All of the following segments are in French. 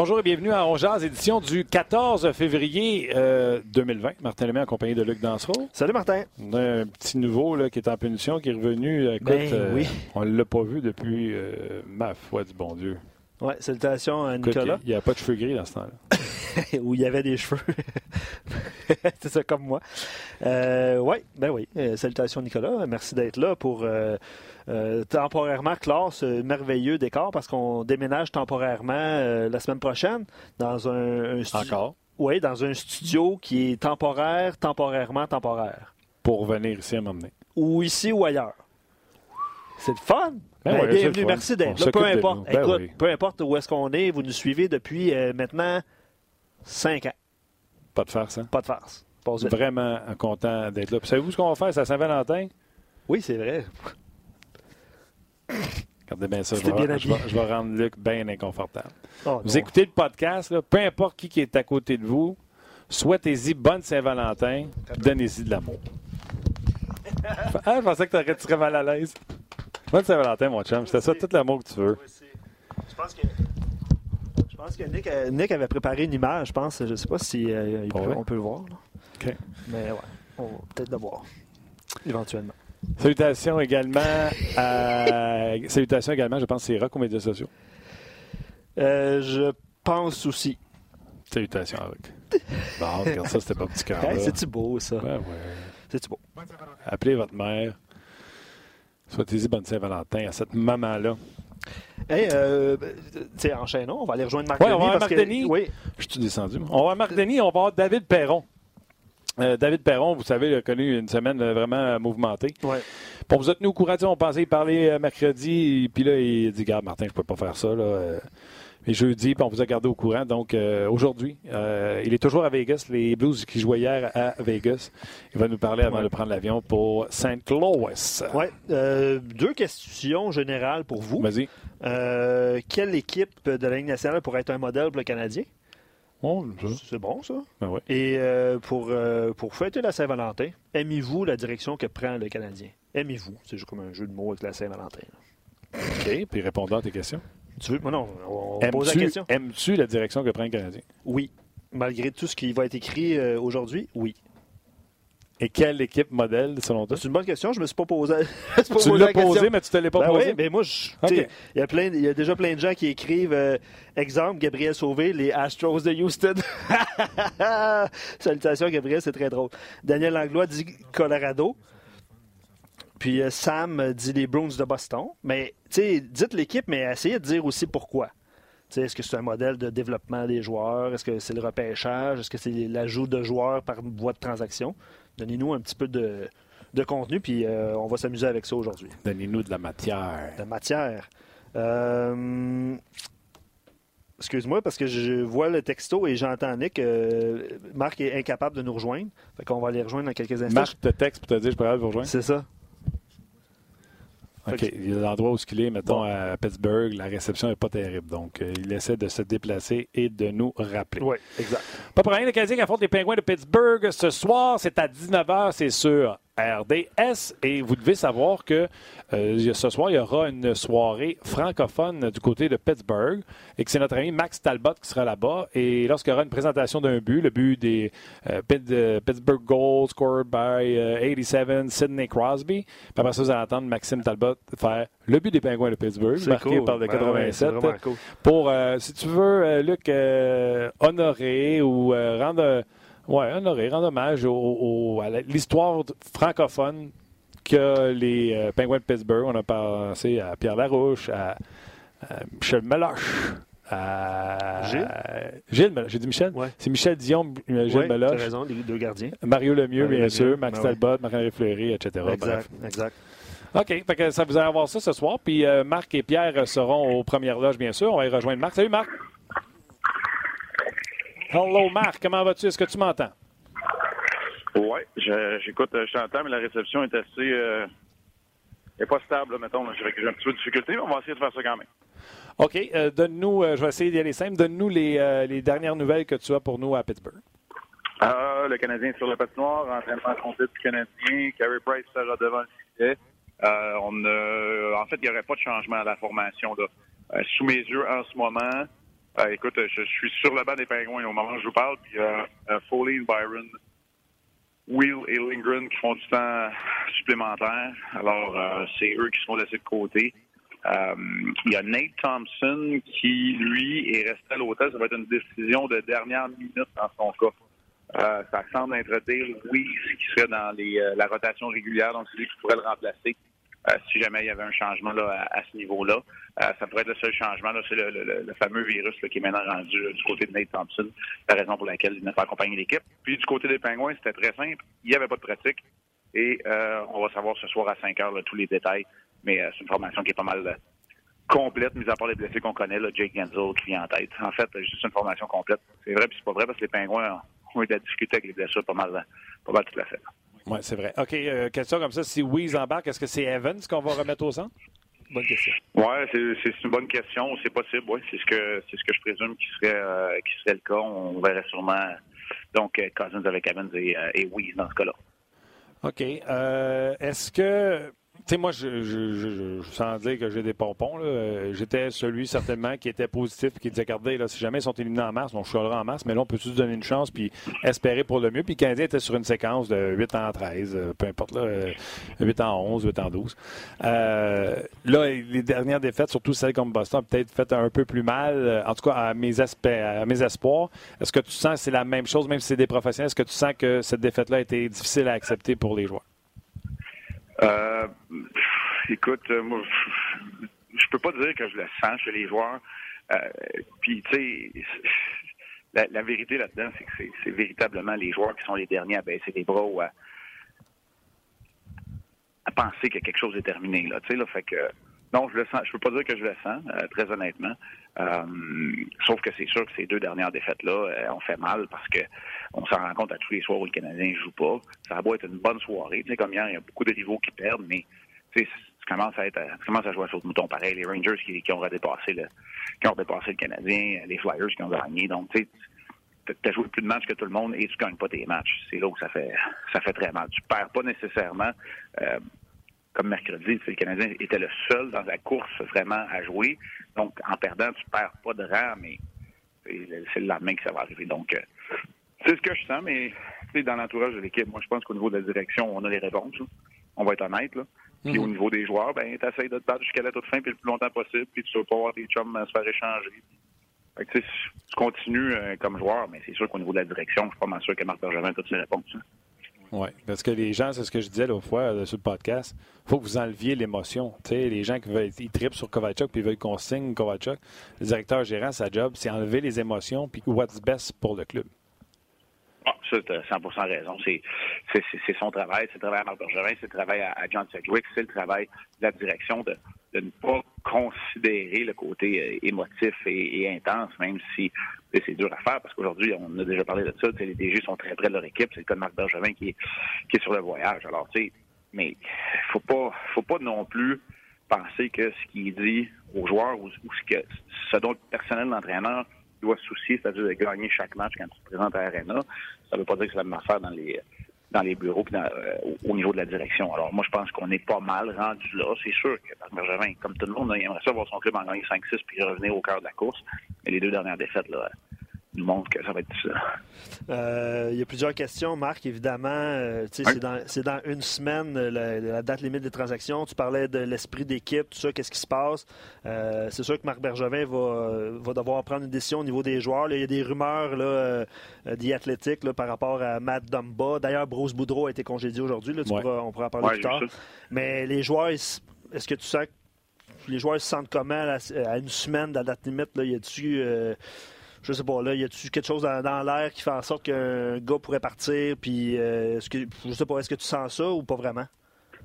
Bonjour et bienvenue à Ongeaz, édition du 14 février 2020. Martin Lemay accompagné de Luc Dansereau. Salut Martin. On a un petit nouveau là, qui est en punition, qui est revenu. Écoute, Ben oui. on ne l'a pas vu depuis, euh, ma foi du bon Dieu. Ouais, salutations à Écoute, Nicolas, il n'y a pas de cheveux gris dans ce temps-là. où il y avait des cheveux. C'est ça comme moi. Euh, ouais, ben oui. Euh, salutations Nicolas. Merci d'être là pour euh, temporairement clore ce merveilleux décor parce qu'on déménage temporairement euh, la semaine prochaine dans un, un studio. Encore? Oui, dans un studio qui est temporaire, temporairement temporaire. Pour venir ici à m'emmener. Ou ici ou ailleurs. C'est le fun. Ben Ben, bienvenue, merci d'être Peu importe. Ben écoute, oui. peu importe où est-ce qu'on est, vous nous suivez depuis euh, maintenant cinq ans. Pas de farce, hein? Pas de farce. Vraiment content d'être là. Puis Savez-vous ce qu'on va faire? C'est à Saint-Valentin? Oui, c'est vrai. Regardez bien ça. Je vais, bien je, vais, habillé. je vais rendre Luc bien inconfortable. Oh, Vous non. écoutez le podcast, là, peu importe qui, qui est à côté de vous, souhaitez-y bonne Saint-Valentin, donnez-y de l'amour. ah, je pensais que t'aurais- tu serais mal à l'aise. Bonne Saint-Valentin, mon chum. C'était ça, tout l'amour que tu veux. Je pense que, je pense que Nick, euh, Nick avait préparé une image, je pense. Je sais pas si euh, il peut- on peut le voir. là. OK. Mais ouais, on va peut-être le voir. Éventuellement. Salutations également à... Salutations également, je pense, c'est Rock aux médias sociaux. Euh, je pense aussi. Salutations à Rock. Bon, regarde ça, c'était pas petit cœur. Hey. C'est-tu beau, ça? Ouais, ouais. C'est-tu beau? Appelez votre mère. Souhaitez-y bonne Saint-Valentin à cette maman-là. Hey, euh, tu sais, enchaînons. On va aller rejoindre Marc Ouais, on Denis va voir parce Marc que- Denis. Oui, Je suis descendu. moi. On va voir Marc Denis, on va avoir David Perron. Euh, David Perron, vous savez, il a connu une semaine euh, vraiment euh, mouvementée. ouais. Pour vous êtes tenu au courant, on pensait y parler mercredi, puis là, il dit Garde, Martin, je peux pas faire ça. Là. Mais jeudi, puis on vous a gardé au courant. Donc, euh, aujourd'hui, euh, il est toujours à Vegas. Les Blues qui jouaient hier à Vegas. Il va nous parler avant Ouais. de prendre l'avion pour St. Louis. Euh, deux questions générales pour vous. Vas-y. Quelle équipe de la Ligue nationale pourrait être un modèle pour le Canadien? Oh. C'est bon, ça. Ben ouais. Et euh, pour, euh, pour fêter la Saint-Valentin, aimez-vous la direction que prend le Canadien? Aimez-vous? C'est juste comme un jeu de mots avec la Saint-Valentin. là. OK. Puis répondant à tes questions. Tu veux? Non, non, on on pose la question. aimes-tu la direction que prend le Canadien? Oui. Malgré tout ce qui va être écrit euh, aujourd'hui, oui. Et quelle équipe modèle, selon toi? C'est une bonne question. Je me suis pas posé, pas Tu posé l'as la posé, mais tu te l'as pas Ben posé. oui, mais moi, il y a plein, il y a déjà plein de gens qui écrivent, euh, exemple, Gabriel Sauvé, les Astros de Houston. Salutations, Gabriel, c'est très drôle. Daniel Langlois dit Colorado. Puis euh, Sam dit les Bruins de Boston. Mais, tu sais, dites l'équipe, mais essayez de dire aussi pourquoi. Est-ce que c'est un modèle de développement des joueurs? Est-ce que c'est le repêchage? Est-ce que c'est l'ajout de joueurs par voie de transaction? Donnez-nous un petit peu de, de contenu, puis euh, on va s'amuser avec ça aujourd'hui Donnez-nous de la matière. de matière. Euh, Excuse-moi, parce que je vois le texto et j'entends Nick. euh, Marc est incapable de nous rejoindre. Fait qu'on va aller rejoindre dans quelques instants. Marc te texte pour te dire je suis prêt à vous rejoindre. C'est ça. OK. Fait Il y a l'endroit où il est, mettons, Bon. à Pittsburgh, la réception n'est pas terrible. Donc, euh, il essaie de se déplacer et de nous rappeler. Oui, exact. Pas pour rien, le Canadien qui affronte les Pingouins de Pittsburgh ce soir. C'est à 19h, c'est sur RDS. Et vous devez savoir que euh, ce soir, il y aura une soirée francophone du côté de Pittsburgh et que c'est notre ami Max Talbot qui sera là-bas. Et lorsqu'il y aura une présentation d'un but, le but des euh, euh, Pittsburgh Goals scored by euh, 87 Sidney Crosby. Puis après ça, vous allez entendre Maxime Talbot faire le but des Pingouins de Pittsburgh, marqué cool. par le Ben ouais, c'est 87 vraiment cool. pour, si tu veux, Luc, honorer ou rendre, ouais, honorer, rendre hommage au- au- à l'histoire francophone que les euh, Penguins de Pittsburgh. On a pensé à Pierre Larouche, à, à Michel Meloche, à Gilles? Gilles Meloche. J'ai dit Michel? Ouais. C'est Michel Dion, euh, Gilles Oui, tu as Meloche, raison, les deux gardiens. Mario Lemieux, Mario bien Lemieux, sûr, Max ben ouais. Talbot, Marc-André Fleury, etc. Exact, Bref. exact. OK, fait que ça vous allez voir ça ce soir. Puis euh, Marc et Pierre seront aux premières loges, bien sûr. On va y rejoindre Marc. Salut Marc. Hello Marc, comment vas-tu? Est-ce que tu m'entends? Oui, j'écoute, euh, je t'entends, mais la réception est assez. Euh, est pas stable, mettons. J'ai un petit peu de difficulté, mais on va essayer de faire ça quand même. OK, euh, donne-nous, euh, je vais essayer d'y aller simple, donne-nous les, les dernières nouvelles que tu as pour nous à Pittsburgh. Ah, le Canadien est sur la patinoire, entraînement complet du Canadien. Carey Price sera devant le filet. On en fait, il n'y aurait pas de changement à la formation. Là. Sous mes yeux, en ce moment, Euh, écoute, je, suis sur le banc des Pingouins au moment où je vous parle. Puis euh, Foley, Byron, Will et Lindgren qui font du temps supplémentaire. Alors, c'est eux qui sont laissés de côté. il y a Nate Thompson qui, lui, est resté à l'hôtel. Ça va être une décision de dernière minute dans son cas. ça semble être Dale Weiss qui serait dans les, la rotation régulière, donc c'est lui qui pourrait le remplacer. Euh, si jamais il y avait un changement là, à, ce niveau-là. Euh, ça pourrait être le seul changement. C'est le, fameux virus qui est maintenant rendu euh, du côté de Nate Thompson, la raison pour laquelle il n'a pas accompagné l'équipe. Puis du côté des Pingouins, c'était très simple. Il n'y avait pas de pratique. Et on va savoir ce soir à 5 heures tous les détails. Mais c'est une formation qui est pas mal complète, mis à part les blessés qu'on connaît, là, Jake Genzel qui vient en tête. En fait, juste une formation complète. C'est vrai, puis c'est pas vrai parce que les Pingouins ont eu de la avec les blessures pas mal, pas mal toute la fête. Oui, c'est vrai. OK, euh, question comme ça. Si Weeze embarque, est-ce que c'est Evans qu'on va remettre au centre? Bonne question. Oui, c'est une bonne question. C'est possible, oui. C'est ce que c'est ce que je présume qui serait euh, qui serait le cas. On verrait sûrement donc euh, Cousins avec Evans et, et dans ce cas-là. OK. est-ce que tu sais, moi, je, je, sans dire que j'ai des pompons, euh, j'étais celui certainement qui était positif qui disait regardez, là, si jamais ils sont éliminés en mars, on chialera en mars, mais là, on peut se donner une chance puis espérer pour le mieux? Puis le Canadien était sur une séquence de 8 en 13, euh, peu importe, là, 8 euh, en 11, 8 en 12. là, les dernières défaites, surtout celles comme Boston, peut-être fait un peu plus mal, en tout cas à mes, à mes espoirs. Est-ce que tu sens que c'est la même chose, même si c'est des professionnels, est-ce que tu sens que cette défaite-là a été difficile à accepter pour les joueurs? Euh, écoute, euh, moi, je peux pas dire que je le sens chez les joueurs. Euh, puis, tu sais, la, vérité là-dedans, c'est que c'est véritablement les joueurs qui sont les derniers à baisser les bras ou à, penser que quelque chose est terminé. Là, tu sais, là, fait que non, je le sens. Je peux pas dire que je le sens, très honnêtement. sauf que c'est sûr que ces deux dernières défaites-là ont fait mal parce que on s'en rend compte à tous les soirs où le Canadien joue pas. Ça va être une bonne soirée. Tu sais, comme hier, il y a beaucoup de rivaux qui perdent, mais tu commences à être, tu commences à jouer sur le mouton pareil. Les Rangers qui, qui ont redépassé le, qui ont dépassé le Canadien, les Flyers qui ont gagné. Donc, tu sais, tu as joué plus de matchs que tout le monde et tu gagnes pas tes matchs. C'est là où ça fait, ça fait très mal. Tu perds pas nécessairement. Euh, comme mercredi, le Canadien était le seul dans la course vraiment à jouer. Donc, en perdant, tu perds pas de rang, mais c'est le lendemain que ça va arriver. Donc, euh, c'est ce que je sens, mais dans l'entourage de l'équipe, moi, je pense qu'au niveau de la direction, on a les réponses. On va être honnête. Là. Puis au mhm. niveau des joueurs, ben, tu essaies de te battre jusqu'à la toute fin, puis le plus longtemps possible, puis tu vas pas voir tes chums se faire échanger. Fait que, tu continues euh, comme joueur, mais c'est sûr qu'au niveau de la direction, je suis pas mal sûr que Marc Bergevin a toutes ses réponses. Hein. Oui, parce que les gens, c'est ce que je disais l'autre fois euh, sur le podcast, il faut que vous enleviez l'émotion. Les gens qui veulent, ils tripent sur Kovacic puis veulent qu'on signe Kovacic. Le directeur gérant, sa job, c'est enlever les émotions puis what's best pour le club. Ah, ça, tu as 100 raison. C'est, son travail, c'est le travail à Marc Bergerin, c'est le travail à, John Sedgwick, c'est le travail de la direction de, ne pas considérer le côté euh, émotif et, intense, même si c'est dur à faire, parce qu'aujourd'hui, on a déjà parlé de ça, les DG sont très près de leur équipe, c'est le cas de Marc Bergevin qui est, qui est sur le voyage. Alors, tu sais, mais faut pas, faut pas non plus penser que ce qu'il dit aux joueurs ou, ce, que, ce dont le personnel d'entraîneur doit se soucier, c'est-à-dire de gagner chaque match quand tu te présentes à l'Arena. Ça veut pas dire que c'est la même affaire dans les dans les bureaux puis euh, au niveau de la direction. Alors moi, je pense qu'on est pas mal rendu là. C'est sûr que Bergevin, comme tout le monde, il aimerait ça voir son club en gagner 5-6 puis revenir au cœur de la course. Mais les deux dernières défaites, là, que ça va être. Euh, il y a plusieurs questions, Marc, évidemment. Euh, c'est, dans, une semaine, la, date limite des transactions. Tu parlais de l'esprit d'équipe, tout ça, qu'est-ce qui se passe? Euh, c'est sûr que Marc Bergevin va, va, devoir prendre une décision au niveau des joueurs. il y a des rumeurs là, d'Athletic par rapport à Matt Dumba. D'ailleurs, Bruce Boudreau a été congédié aujourd'hui. on pourra en parler plus tard. Mais les joueurs, est-ce que tu sens que les joueurs se sentent comment à, une semaine de la date limite? Là, y a-tu je sais pas, là, y a-tu quelque chose dans, l'air qui fait en sorte qu'un gars pourrait partir, puis euh, est-ce que, je sais pas, est-ce que tu sens ça ou pas vraiment?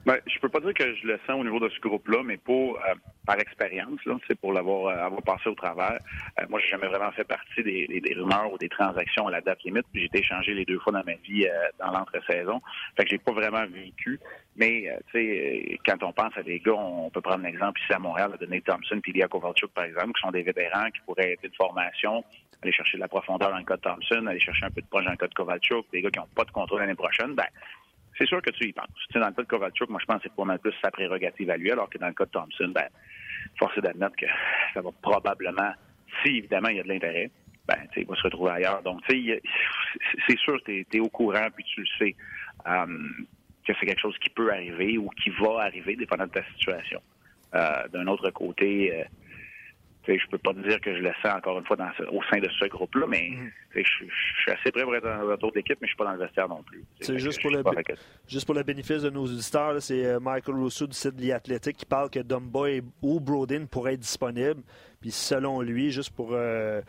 Ben, je peux pas dire que je le sens au niveau de ce groupe-là, mais pour euh, par expérience, là, pour l'avoir euh, avoir passé au travers. Euh, moi, j'ai jamais vraiment fait partie des, rumeurs ou des transactions à la date limite. J'ai été échangé les deux fois dans ma vie dans l'entre-saison. Fait que j'ai pas vraiment vécu. Mais tu sais, quand on pense à des gars, on peut prendre l'exemple ici à Montréal de Nate Thompson puis Lia Kovalchuk, par exemple, qui sont des vétérans qui pourraient être de formation, aller chercher de la profondeur dans le cas de Thompson, aller chercher un peu de proche dans le cas de Kovalchuk, des gars qui n'ont pas de contrôle l'année prochaine. Ben, c'est sûr que tu y penses. Tu dans le cas de Kovalchuk, moi, je pense que c'est pas mal plus sa prérogative à lui, alors que dans le cas de Thompson, ben, force est d'admettre que ça va probablement si, évidemment, il y a de l'intérêt, ben, il va se retrouver ailleurs. Donc, c'est sûr que tu es, au courant, puis tu le sais, euh, que c'est quelque chose qui peut arriver ou qui va arriver, dépendant de ta situation. Euh, d'un autre côté, euh, je peux pas te dire que je le sens encore une fois dans au sein de ce groupe-là, mais mm. je, suis assez prêt pour être dans retour d'équipe, mais je suis pas dans le vestiaire non plus. C'est juste, pour le, juste pour le bénéfice de nos auditeurs, c'est euh, Michael Rousseau du site de Athletic qui parle que Dumboy ou Brodin pourraient être disponibles. Puis selon lui, juste pour... Euh,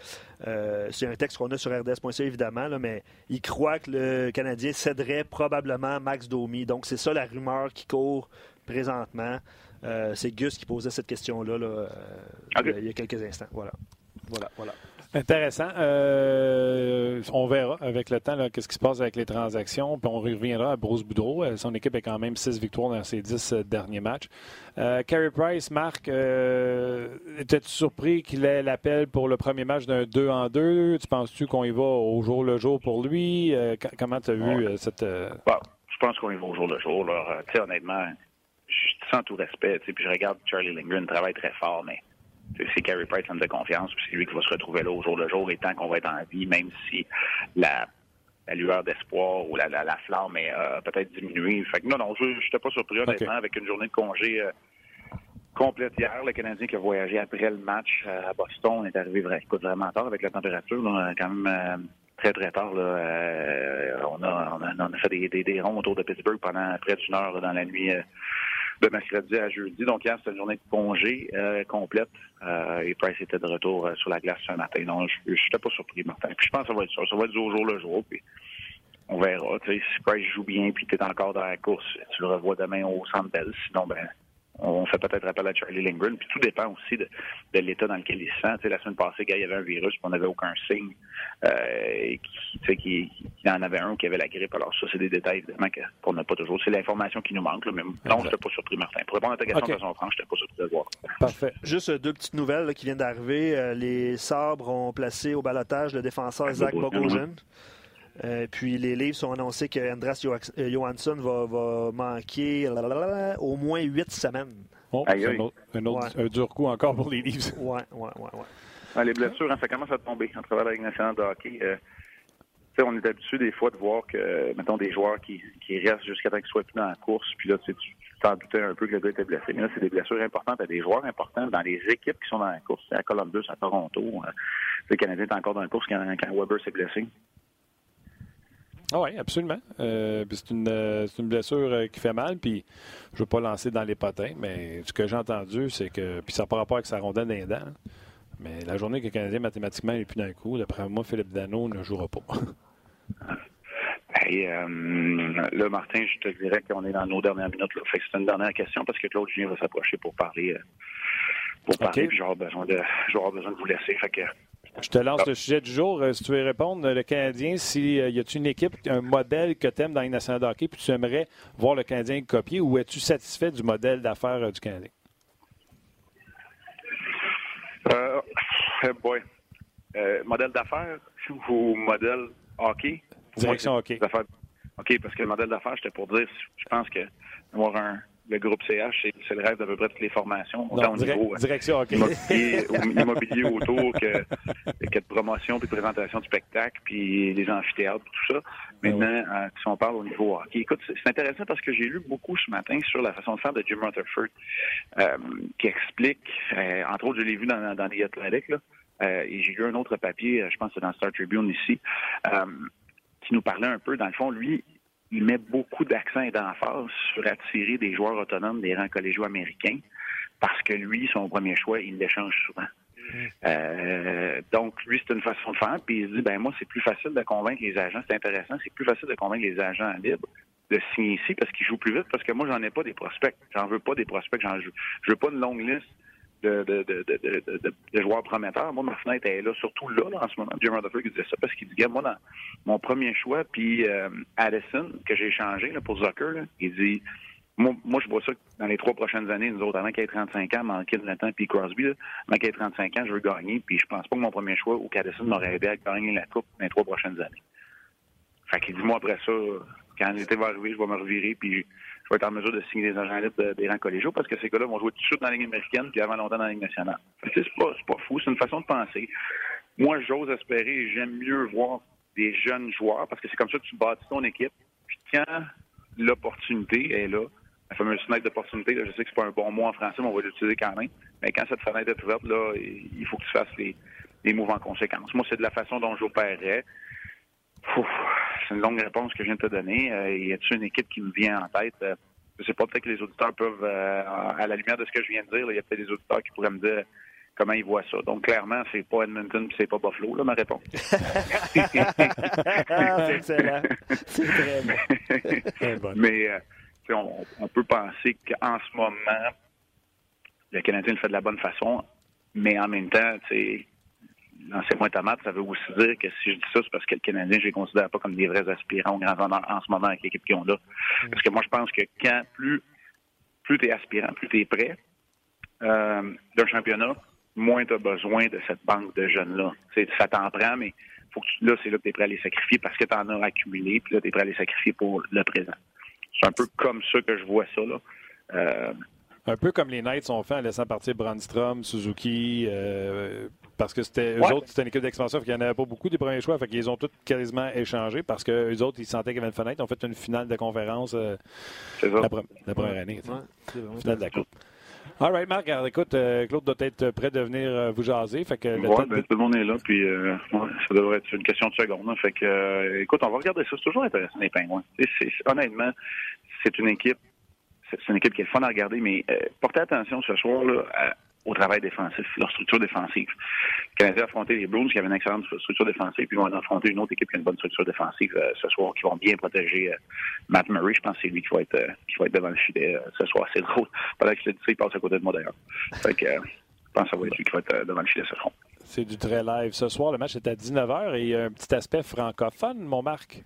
euh, c'est un texte qu'on a sur RDS.ca évidemment, mais il croit que le Canadien céderait probablement Max Domi. Donc c'est ça la rumeur qui court présentement. Euh, c'est Gus qui posait cette question-là euh, il y a quelques instants. Voilà. Voilà, voilà. Intéressant. Euh, on verra avec le temps qu'est-ce qui se passe avec les transactions. Puis on reviendra à Bruce Boudreau. Son équipe a quand même six victoires dans ses dix derniers matchs. Carey Price, Marc, étais-tu surpris qu'il ait l'appel pour le premier match d'un 2 en 2? Tu penses-tu qu'on y va au jour le jour pour lui? comment tu as vu cette. je pense qu'on y va au jour le jour. Là. honnêtement, sans tout respect, puis je regarde Charlie Lindgren travaille très fort, mais c'est Carey Price, homme de confiance, puis c'est lui qui va se retrouver là au jour le jour, et tant qu'on va être en vie, même si la, lueur d'espoir ou la, flamme est euh, peut-être diminuée. Fait que non, non, je n'étais pas surpris, honnêtement, avec une journée de congé euh, complète hier. Le Canadien qui a voyagé après le match euh, à Boston est arrivé vraiment tard avec la température, quand même très, très tard. on, a, on, a, fait des, des, ronds autour de Pittsburgh pendant près d'une heure dans la nuit de mercredi à jeudi. Donc hier, c'était une journée de congé euh, complète. Euh, et Price était de retour euh, sur la glace ce matin. Donc je n'étais pas surpris, Martin. Puis je pense que ça va être ça. Ça va être du jour le jour. Puis on verra. si Price joue bien puis tu es encore dans la course, tu le revois demain au Centre Bell. Sinon, ben on fait peut-être appel à Charlie Lindgren. Puis tout dépend aussi de, l'état dans lequel il se sent. la semaine passée, il y avait un virus, puis on n'avait aucun signe euh, qu'il qui, en avait un ou qu'il avait la grippe. Alors ça, c'est des détails évidemment qu'on n'a pas toujours. C'est l'information qui nous manque. mais non, je n'étais pas surpris, Martin. Pour répondre à ta question de façon franche, je n'étais pas surpris de le voir. Parfait. Juste deux petites nouvelles qui viennent d'arriver. Euh, les Sabres ont placé au balotage le défenseur Zach Bogosian. Euh, puis les livres sont annoncés que Andras euh, Johansson va, manquer au moins huit semaines. Oh, un, autre, dur coup encore pour les livres. Oui, oui, oui. les blessures, hein, ça commence à tomber en travers la Ligue nationale de hockey. Euh, on est habitué des fois de voir que, mettons, des joueurs qui, restent jusqu'à temps qu'ils soient plus dans la course, puis là, tu t'en doutais un peu que le gars était blessé. Mais là, c'est des blessures importantes à des joueurs importants dans les équipes qui sont dans la course. À Columbus, à Toronto. le Canadien est encore dans la course quand, quand Weber s'est blessé. Ah oui, absolument. Euh, c'est une, euh, une, blessure euh, qui fait mal, puis je ne veux pas lancer dans les potins, mais ce que j'ai entendu, c'est que, puis ça n'a pas rapport avec sa rondelle d'un dents, mais la journée que le Canadien, mathématiquement, n'est plus d'un coup, d'après moi, Philippe Dano ne jouera pas. Hey, là, Martin, je te dirais qu'on est dans nos dernières minutes. Là. Fait que c'est une dernière question parce que Claude Julien va s'approcher pour parler. pour parler, puis j'aurai besoin, de, besoin de vous laisser. Fait que je te lance le sujet du jour. Euh, si tu veux répondre, le Canadien, si euh, y a-t-il une équipe, un modèle que tu aimes dans les nationale de hockey, puis tu aimerais voir le Canadien copier, ou es-tu satisfait du modèle d'affaires euh, du Canadien? Euh, boy. modèle d'affaires ou modèle hockey? Direction hockey. OK, parce que le modèle d'affaires, j'étais pour dire, je pense que avoir un, le groupe CH, c'est le rêve d'à peu près toutes les formations. Non, au niveau, euh, direction, OK. Immobilier, autour, que, que de promotion puis de présentation de spectacle, puis les amphithéâtres, tout ça. Maintenant, euh, si on parle au niveau hockey, écoute, c'est intéressant parce que j'ai lu beaucoup ce matin sur la façon de faire de Jim Rutherford, euh, qui explique, entre autres, je l'ai vu dans, dans les Athletics, là, et j'ai lu un autre papier, je pense que c'est dans Star Tribune ici, qui nous parlait un peu, dans le fond, lui, il met beaucoup d'accent et d'emphase sur attirer des joueurs autonomes des rangs collégiaux américains parce que lui, son premier choix, il l'échange souvent. Mm. Euh, donc, lui, c'est une façon de faire. Puis il se dit, ben moi, c'est plus facile de convaincre les agents. C'est intéressant, c'est plus facile de convaincre les agents libres de signer ici parce qu'ils jouent plus vite. Parce que moi, j'en ai pas des prospects. J'en veux pas des prospects. J'en je veux pas une longue liste de, joueurs prometteurs. Moi, ma fenêtre est là, surtout là, en ce moment. Jim Rutherford disait ça parce qu'il dit, moi, dans mon premier choix, puis euh, Addison, que j'ai échangé là, pour Zucker, il dit, moi, je vois ça dans les trois prochaines années, nous autres, avant qu'il ait 35 ans, de temps, puis Crosby, là, avant qu'il ait 35 ans, je veux gagner, puis je pense pas que mon premier choix ou qu'Addison m'aurait aidé à gagner la Coupe dans les trois prochaines années. Fait qu'il dit, moi, après ça, quand l'été va arriver, je vais me revirer, puis je vais être en mesure de signer des agents libres des rangs collégiaux parce que ces gars-là vont jouer tout de suite dans la Ligue américaine puis avant longtemps dans la Ligue nationale. C'est pas, pas fou, c'est une façon de penser. Moi, j'ose espérer et j'aime mieux voir des jeunes joueurs parce que c'est comme ça que tu bâtis ton équipe. Puis quand l'opportunité est là, la fameuse fenêtre d'opportunité, je sais que c'est pas un bon mot en français, mais on va l'utiliser quand même. Mais quand cette fenêtre est ouverte, là, il faut que tu fasses les, les moves en conséquence. Moi, c'est de la façon dont j'opérerais. C'est une longue réponse que je viens de te donner. Euh, y a-t-il une équipe qui me vient en tête? Euh, je sais pas, peut-être que les auditeurs peuvent, euh, à la lumière de ce que je viens de dire, il y a peut-être des auditeurs qui pourraient me dire comment ils voient ça. Donc, clairement, c'est pas Edmonton c'est pas Buffalo, là, ma réponse. c'est excellent. C'est très bon. Mais on, on, peut penser qu'en ce moment, le Canadien le fait de la bonne façon, mais en même temps, tu sais, lancez-moi tomate, ça veut aussi dire que si je dis ça, c'est parce que le Canadien, je les considère pas comme des vrais aspirants au grand honneur en ce moment avec l'équipe qu'ils ont là. Mm. Parce que moi, je pense que quand plus plus tu es aspirant, plus tu es prêt euh, d'un championnat, moins tu as besoin de cette banque de jeunes-là. Ça t'en prend, mais faut que tu, là, c'est là que tu es prêt à les sacrifier parce que tu en as accumulé, puis là, tu es prêt à les sacrifier pour le présent. C'est un peu comme ça que je vois ça. Là. Euh, un peu comme les Knights ont fait en laissant partir Brandstrom, Suzuki, euh, parce que c'était eux autres, c'était une équipe d'expansion, il n'y en avait pas beaucoup des premiers choix, fait qu'ils ont tous quasiment échangé parce que eux autres, ils sentaient qu'il y avait une fenêtre. Ils ont fait une finale de conférence euh, la, première année. Ouais, finale de la Coupe. All right, Marc, écoute, euh, Claude doit être prêt de venir euh, vous jaser. Fait que ouais, ben, tout le monde est là, puis ça devrait être une question de seconde. Hein. fait que, écoute, on va regarder ça. C'est toujours intéressant, les pingouins. honnêtement, c'est une équipe c'est une équipe qui est fun à regarder, mais portez attention ce soir là, à, au travail défensif, leur structure défensive. Le Canadien a affronté les Bruins qui avaient une excellente structure défensive, puis ils vont affronter une autre équipe qui a une bonne structure défensive euh, ce soir, qui vont bien protéger euh, Matt Murray. Je pense que c'est lui qui va être euh, qui va être devant le filet ce soir. C'est drôle. Pendant que je le dis il passe à côté de moi d'ailleurs. Fait que je pense que ça va être lui qui va être devant le filet ce soir. C'est du très live. Ce soir, le match est à 19h et il y a un petit aspect francophone, mon Marc.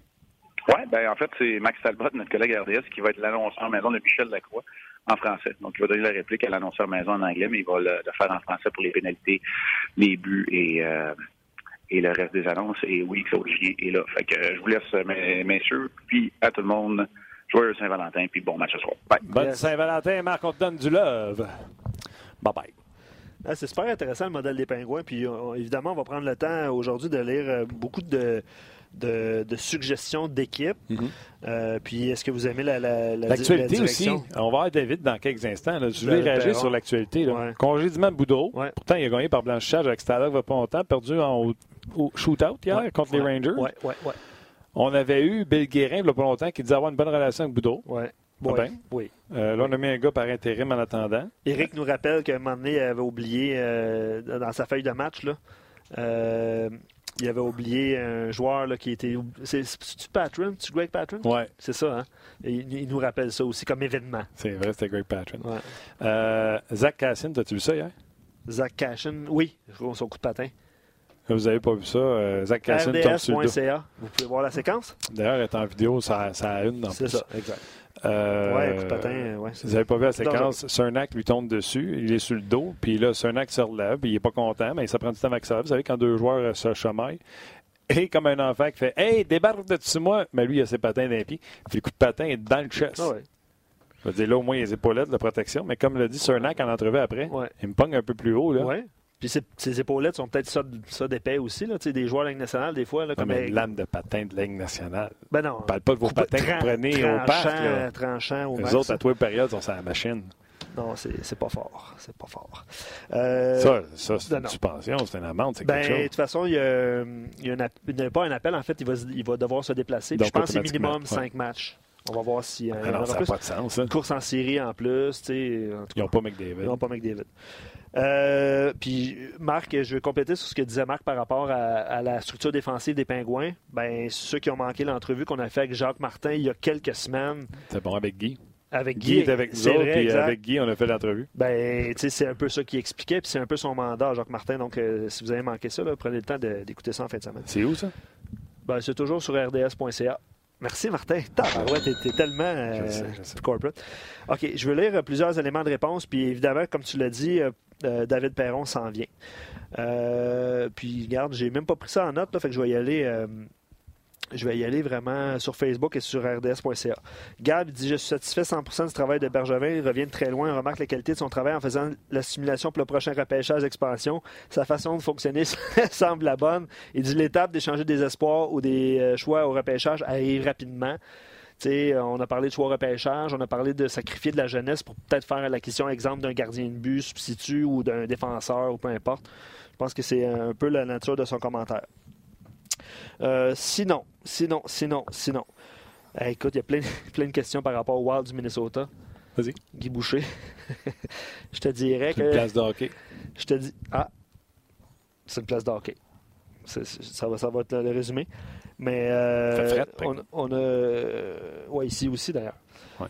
Oui, ben en fait, c'est Max Talbot, notre collègue RDS, qui va être l'annonceur en maison de Michel Lacroix en français. Donc, il va donner la réplique à l'annonceur maison en anglais, mais il va le, faire en français pour les pénalités, les buts et, euh, et le reste des annonces. Et oui, Claude est là. Fait que je vous laisse, mes, messieurs, puis à tout le monde, joyeux Saint-Valentin, puis bon match ce soir. Bye. Bonne Saint-Valentin, Marc, on te donne du love. Bye-bye. Ah, c'est super intéressant le modèle des pingouins. Puis évidemment, on va prendre le temps aujourd'hui de lire euh, beaucoup de, de, suggestions d'équipe. Mhm. Euh, puis, est-ce que vous aimez la, la, l'actualité aussi? On va avoir David dans quelques instants. Je vais réagir sur l'actualité. Ouais. Congédiement de Boudreau. Pourtant, il a gagné par blanchissage avec Stadler va pas longtemps, perdu en au, shootout hier contre les Rangers. On avait eu Bill Guérin il n'y a pas longtemps qui disait avoir une bonne relation avec Boudreau. Oui. Euh, là, on a mis un gars par intérim en attendant. Eric nous rappelle qu'à un moment donné, il avait oublié euh, dans sa feuille de match, là, il avait oublié un joueur là, qui était. C'est-tu Patron? Tu Greg Patron? Oui. C'est ça, hein? il, nous rappelle ça aussi comme événement. C'est vrai, c'était Greg Patron. Euh, Zach Cassin, as-tu vu ça hier? Zach Cassin, oui, son coup de patin. Vous n'avez pas vu ça? Euh, Zach Cassin RDS.ca. Vous pouvez voir la séquence? D'ailleurs, elle est en vidéo, ça, ça a une dans C'est ça, exact. Euh, ouais, patin, ouais, vous n'avez pas vu la séquence, Cernak lui tombe dessus, il est sur le dos, puis là, Cernak se relève, il n'est pas content, mais ça prend du temps avec ça. Vous savez, quand deux joueurs euh, se chamaillent, et comme un enfant qui fait Hey, débarque de dessus moi, mais lui, il a ses patins d'un pied, puis le coup de patin est dans le chest. Ah ouais. Je veux dire, là, au moins, il y a les épaulettes de protection, mais comme l'a dit Cernak en entrevue après, il me pogne un peu plus haut. Là. Ouais. Puis ses, épaulettes sont peut-être ça, ça d'épais aussi. Là. Des joueurs de la Ligue nationale, des fois. Là, comme une lame de patin de Ligue nationale. Ben non. parle pas de vos patins que vous prenez au parc. Là. Tranchant au Les autres, à toi, période, sont sur la machine. Non, c'est pas fort. C'est pas fort. Euh, ça, ça c'est une suspension, c'est une amende, c'est ben, quelque chose. De toute façon, il y a, il y a, un, pas un appel. En fait, il va, il va devoir se déplacer. je pense que c'est minimum 5 matchs. On va voir si. Euh, ah non, ça n'a pas de sens. Hein. Une course en série en plus. ils n'ont pas McDavid. Ils n'ont pas McDavid. Euh, puis, Marc, je vais compléter sur ce que disait Marc par rapport à, la structure défensive des Pingouins. Ben, ceux qui ont manqué l'entrevue qu'on a fait avec Jacques Martin il y a quelques semaines. C'est bon avec Guy. Avec Guy. Guy est avec nous autres, puis avec Guy, on a fait l'entrevue. Ben, c'est un peu ça qu'il expliquait, puis c'est un peu son mandat, Jacques Martin. Donc, euh, si vous avez manqué ça, prenez le temps d'écouter ça en fin de semaine. C'est où ça? Ben, c'est toujours sur rds.ca. Merci, Martin. Ouais, t'es, tellement euh, corporate. OK, je veux lire plusieurs éléments de réponse. Puis évidemment, comme tu l'as dit, euh, euh, David Perron s'en vient. puis regarde, j'ai même pas pris ça en note, là, fait que je vais y aller. Je vais y aller vraiment sur Facebook et sur rds.ca. Gab dit Je suis satisfait 100% du travail de Bergevin. Il revient de très loin. On remarque la qualité de son travail en faisant la simulation pour le prochain repêchage d'expansion. Sa façon de fonctionner semble la bonne. Il dit L'étape d'échanger des espoirs ou des euh, choix au repêchage arrive rapidement. sais, on a parlé de choix au repêchage, on a parlé de sacrifier de la jeunesse pour peut-être faire la question exemple d'un gardien de but substitut ou d'un défenseur ou peu importe. Je pense que c'est un peu la nature de son commentaire. Euh, sinon, sinon, sinon, sinon. écoute, il y a plein, plein de questions par rapport au Wild du Minnesota. Vas-y. Guy Boucher. je te dirais que. C'est une place de hockey. Je te dis. Ah, c'est une place de hockey. ça, va, ça va être le résumé. Mais euh, on, on, a. Ouais, ici aussi d'ailleurs. Ouais.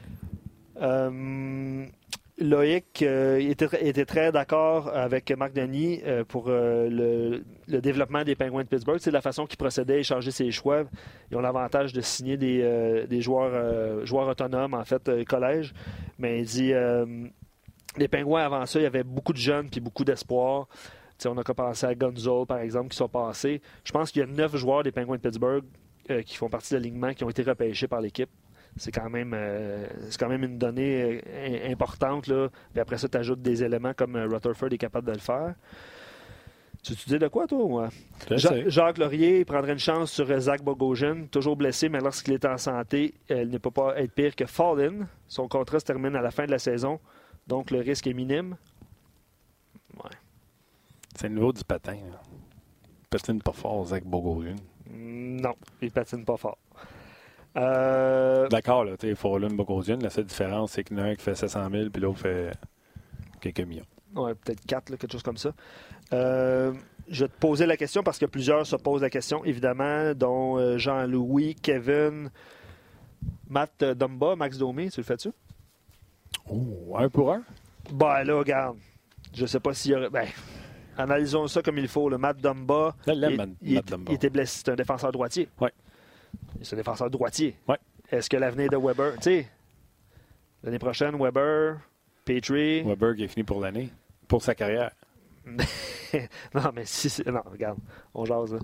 Euh, Loïc euh, était, très d'accord avec Marc Denis euh, pour euh, le, développement des Penguins de Pittsburgh. C'est la façon qu'ils procédaient échanger ses choix. Ils ont l'avantage de signer des, joueurs, autonomes, en fait, collège. Mais il dit les Penguins, avant ça, il y avait beaucoup de jeunes puis beaucoup d'espoir. on a penser à Gonzalo, par exemple, qui sont passés. Je pense qu'il y a neuf joueurs des Penguins de Pittsburgh qui font partie de l'alignement qui ont été repêchés par l'équipe c'est quand même euh, quand même une donnée euh, importante. Là. Puis après ça, tu ajoutes des éléments comme euh, Rutherford est capable de le faire. Tu, te dis de quoi, toi? Jacques Laurier prendrait une chance sur Zach Bogosian, toujours blessé, mais lorsqu'il est en santé, il ne peut pas être pire que Fallin. Son contrat se termine à la fin de la saison, donc le risque est minime. Ouais. C'est le niveau du patin. Il patine pas fort, Zach Bogosian. Non, il patine pas fort. Euh... D'accord, là, tu sais, une Bogosian, la seule différence, c'est qu'il y en a un qui fait 700 000 puis l'autre fait quelques millions. Oui, peut-être 4, quelque chose comme ça. Euh, je vais te poser la question parce que plusieurs se posent la question, évidemment, dont euh, Jean-Louis, Kevin, Matt Dumba, Max Domi, tu le fais-tu? Oh, un pour un? Ben là, regarde. Je sais pas s'il y aurait. Ben, analysons ça comme il faut. Le Matt Dumba. il, il, il, était blessé. C'est un défenseur droitier. Oui. C'est un défenseur droitier. Ouais. Est-ce que l'avenir de Weber, tu sais, l'année prochaine, Weber, Petrie. Weber qui est fini pour l'année, pour sa carrière. non, mais six, non, regarde, on jase.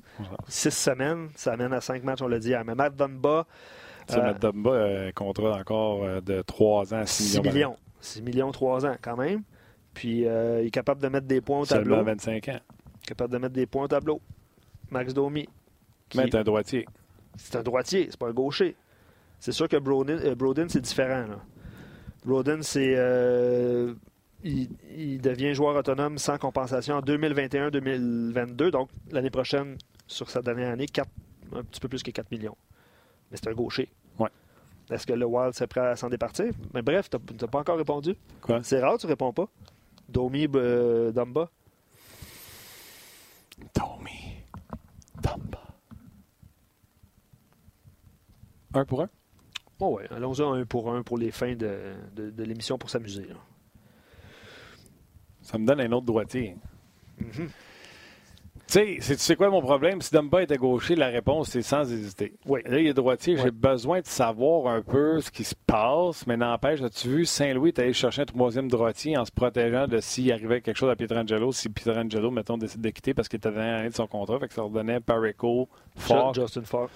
Six semaines, ça amène à cinq matchs, on l'a dit hier. Mais Matt Dunba. Euh, Matt Dunba, un contrat encore euh, de trois ans, 6 millions. 6 millions. 6 millions, 3 ans, quand même. Puis euh, il est capable de mettre des points au tableau. Seulement 25 ans. Capable de mettre des points au tableau. Max Domi. Qui... un droitier. C'est un droitier, c'est pas un gaucher. C'est sûr que Broden, euh, c'est différent. Là. c'est. Euh, il, devient joueur autonome sans compensation en 2021-2022, donc l'année prochaine, sur sa dernière année, un petit peu plus que 4 millions. Mais c'est un gaucher. Ouais. Est-ce que le Wild s'est prêt à s'en départir? Mais bref, tu n'as pas encore répondu. Quoi? C'est rare, tu réponds pas. Domi euh, Dumba. Domi Dumba. Un pour un? Oh oui, allons-y un pour un pour les fins de, de, l'émission pour s'amuser. Ça me donne un autre droitier. Mm-hmm. Tu sais, tu sais quoi mon problème? Si Dumba était gaucher, la réponse, c'est sans hésiter. Oui. Là, il est droitier. J'ai besoin de savoir un peu ce qui se passe, mais n'empêche, as-tu vu, Saint-Louis est allé chercher un troisième droitier en se protégeant de s'il arrivait quelque chose à Pietrangelo, si Pietrangelo, mettons, décide de quitter parce qu'il était dans l'année de son contrat, fait que ça redonnait Parico, Fort. Justin Fort.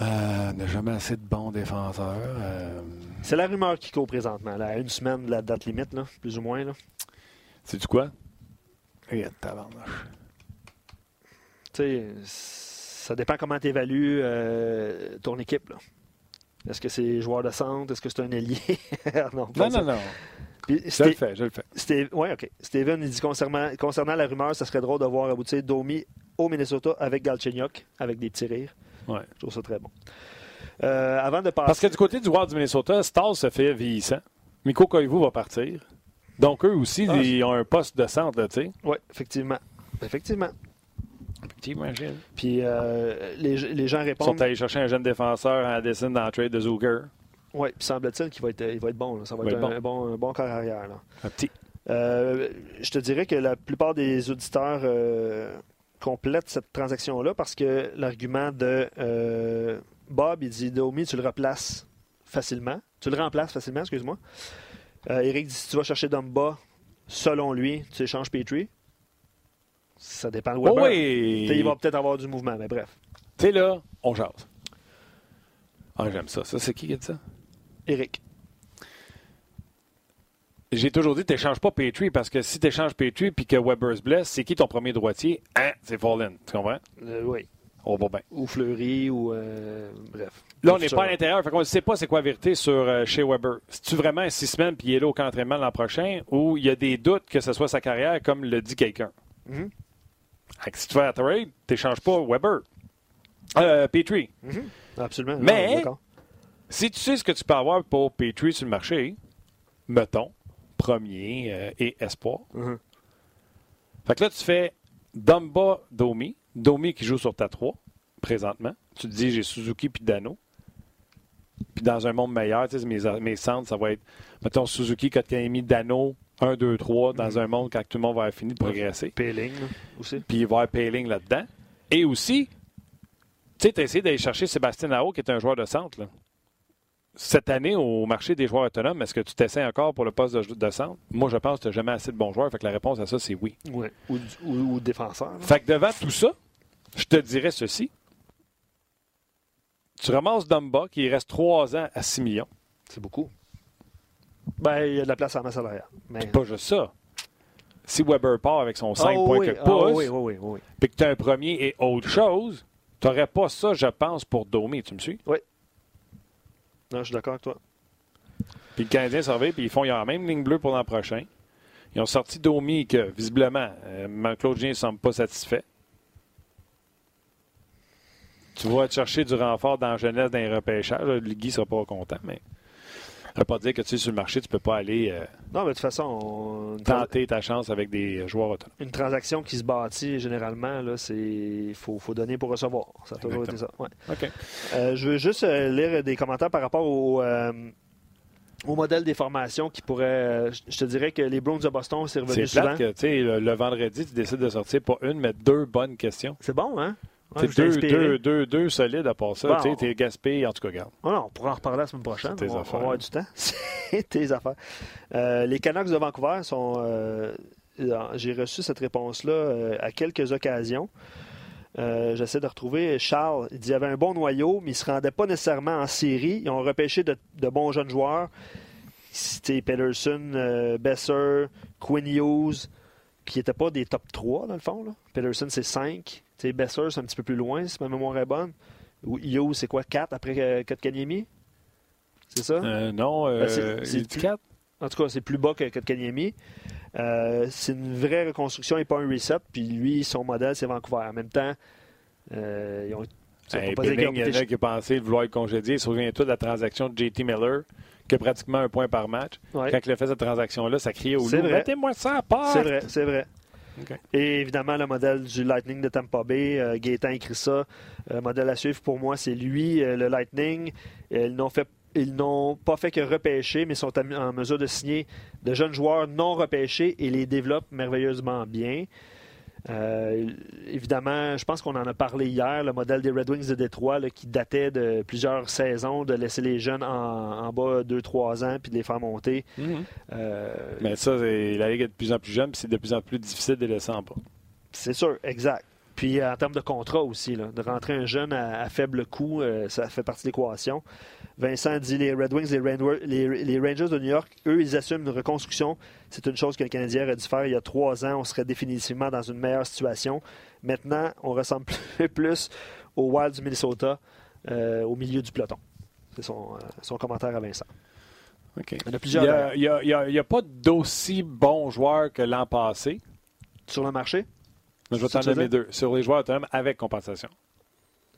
Euh, n'a jamais assez de bons défenseurs. Euh. C'est la rumeur qui court présentement, là, à une semaine de la date limite, là, plus ou moins. C'est du quoi? Tu sais, ça dépend comment tu évalues euh, ton équipe. Est-ce que c'est joueur de centre? Est-ce que c'est un ailier? non, non, non, je le fais, je le fais. Oui, OK. Steven, il dit concernant, concernant la rumeur, ça serait drôle de voir aboutir Domi au Minnesota avec Galchenyuk, avec des petits rires. Ouais. Je trouve ça très bon. Euh, avant de passer... Parce que du côté du Wild du Minnesota, Stas se fait vieillissant. Miko Koivu va partir. Donc, eux aussi, ah, ils ont un poste de centre, tu sais. Oui, effectivement. Effectivement. Effectivement, Gilles. Puis, euh, les, les, gens répondent... Ils sont allés chercher un jeune défenseur à dessin dans le trade de Zuger. Oui, puis semble-t-il qu'il va être, il va être bon. Ça va, être, un, bon. Un, bon, corps arrière. Là. Un petit. Euh, je te dirais que la plupart des auditeurs complète cette transaction-là parce que l'argument de euh, Bob, il dit Domi, tu le replaces facilement. Tu le remplaces facilement, excuse-moi. Euh, Eric dit si tu vas chercher Dumba, selon lui, tu échanges Petrie. Ça dépend de Weber. oui. Il va peut-être avoir du mouvement, mais bref. Tu sais, là, on jase. Ah, j'aime ça. Ça, c'est qui qui a dit ça? Eric. J'ai toujours dit, t'échanges pas Petrie parce que si t'échanges Petrie puis que Weber se blesse, c'est qui ton premier droitier? Hein? C'est Fallen. Tu comprends? Euh, oui. On va bien. Ou Fleury, ou. euh, bref. Là, on n'est pas à l'intérieur. Fait qu'on ne sait pas c'est quoi la vérité sur euh, chez Weber. C'est-tu vraiment six semaines puis il est là au camp d'entraînement l'an prochain ou il y a des doutes que ce soit sa carrière comme le dit quelqu'un? Mhm. Fait que si tu fais un trade, t'échanges pas Weber. Euh, Petrie. Absolument. Non, Mais-. Si tu sais ce que tu peux avoir pour Petrie sur le marché, mettons, premier euh, et espoir. Mhm. Fait que là, tu fais Dumba Domi. Domi qui joue sur ta 3 présentement. Tu te dis, j'ai Suzuki puis Dano. Puis dans un monde meilleur, tu sais, mes, mes centres, ça va être, mettons, Suzuki, Kotkaniemi, Dano, 1, 2, 3, dans un monde quand tout le monde va avoir fini de progresser. Péling, là, aussi. Puis il va y avoir Payling là-dedans. Et aussi, tu sais, tu as essayé d'aller chercher Sébastien Nao, qui est un joueur de centre. là. Cette année, au marché des joueurs autonomes, est-ce que tu t'essaies encore pour le poste de, de centre? Moi, je pense que tu n'as jamais assez de bons joueurs. Fait que la réponse à ça, c'est oui. Ouais. Ou, ou, ou défenseur. là. Fait que devant tout ça, je te dirais ceci. Tu ramasses Dumba, qui reste 3 ans à 6 millions. C'est beaucoup. Ben, il y a de la place à la salariale. Mais... Pas juste ça. Si Weber part avec son 5 Ah points oui, que ah pouce, oui, oui, oui, oui. puis que tu as un premier et autre chose, tu n'aurais pas ça, je pense, pour Domi. Tu me suis? Non, je suis d'accord avec toi. Puis le Canadien surveille, puis ils font la même ligne bleue pour l'an prochain. Ils ont sorti Domi que, visiblement, euh, Claude ne semble pas satisfait. Tu vas te chercher du renfort dans la jeunesse d'un repêchage. Guy ne sera pas content, mais ne veut pas dire que tu sais, sur le marché, tu ne peux pas aller euh, Non, mais de toute façon, on- tenter ta chance avec des joueurs autonomes. une transaction qui se bâtit généralement, c'est il faut, faut donner pour recevoir. Ça a toujours été ça. Ouais. Euh, je veux juste euh, lire des commentaires par rapport au, au modèle des formations qui pourrait. je te dirais que les Browns de Boston, c'est revenu C'est souvent. que, le vendredi, tu décides de sortir pas une, mais deux bonnes questions. C'est bon, hein? Ouais, C'est deux, deux, deux, deux solides à part ça. Bon. Tu sais, t'es gaspé, en tout cas, garde. Oh non, on pourra en reparler la semaine prochaine. Tes on, affaires. on va avoir du temps. C'est tes affaires. Euh, les Canucks de Vancouver sont. euh, J'ai reçu cette réponse-là euh, à quelques occasions. J'essaie de retrouver Charles. Il dit qu'il avait un bon noyau, mais il ne se rendait pas nécessairement en série. Ils ont repêché de, de bons jeunes joueurs. C'était Pedersen, euh, Besser, Quinn Hughes, qui n'étaient pas des top 3 dans le fond. Là. Pedersen, c'est 5. T'sais, Besser, c'est un petit peu plus loin, si ma mémoire est bonne. Ou Hughes, c'est quoi, 4 après euh, Kotkaniemi? C'est ça? Euh, non, euh, Ben, c'est- c'est il dit plus- quatre. En tout cas, c'est plus bas que Kotkaniemi. Euh, c'est une vraie reconstruction et pas un reset. Puis lui, son modèle, c'est Vancouver. En même temps, euh, ils ont. Hey, il y en a qui a pensé de vouloir le congédier. Souviens-toi de la transaction de JT Miller, qui a pratiquement un point par match. Ouais. Quand il a fait cette transaction-là, ça criait au loup. Mettez-moi ça à part. C'est vrai, c'est vrai. Et évidemment, le modèle du Lightning de Tampa Bay, euh, Gaétan écrit ça. Euh, modèle à suivre pour moi, c'est lui, euh, le Lightning. Ils n'ont pas fait que repêcher, mais sont en mesure de signer de jeunes joueurs non repêchés et les développent merveilleusement bien. Euh, évidemment, je pense qu'on en a parlé hier, le modèle des Red Wings de Détroit là, qui datait de plusieurs saisons, de laisser les jeunes en, en bas 2-3 ans puis de les faire monter. Mhm. Euh, Mais ça, c'est- la Ligue est de plus en plus jeune, puis c'est de plus en plus difficile de les laisser en bas. C'est sûr, exact. Puis en termes de contrat aussi, là, de rentrer un jeune à, à faible coût, euh, ça fait partie de l'équation. Vincent dit les Red Wings, les, les- les Rangers de New York, eux, ils assument une reconstruction. C'est une chose que le Canadien aurait dû faire il y a trois ans. On serait définitivement dans une meilleure situation. Maintenant, on ressemble plus, au Wild du Minnesota, euh, au milieu du peloton. C'est son, euh, son commentaire à Vincent. Il y en a plusieurs n'y a, il a- pas d'aussi bons joueurs que l'an passé. sur le marché? Je vais t'en donner deux. Sur les joueurs autonomes avec compensation.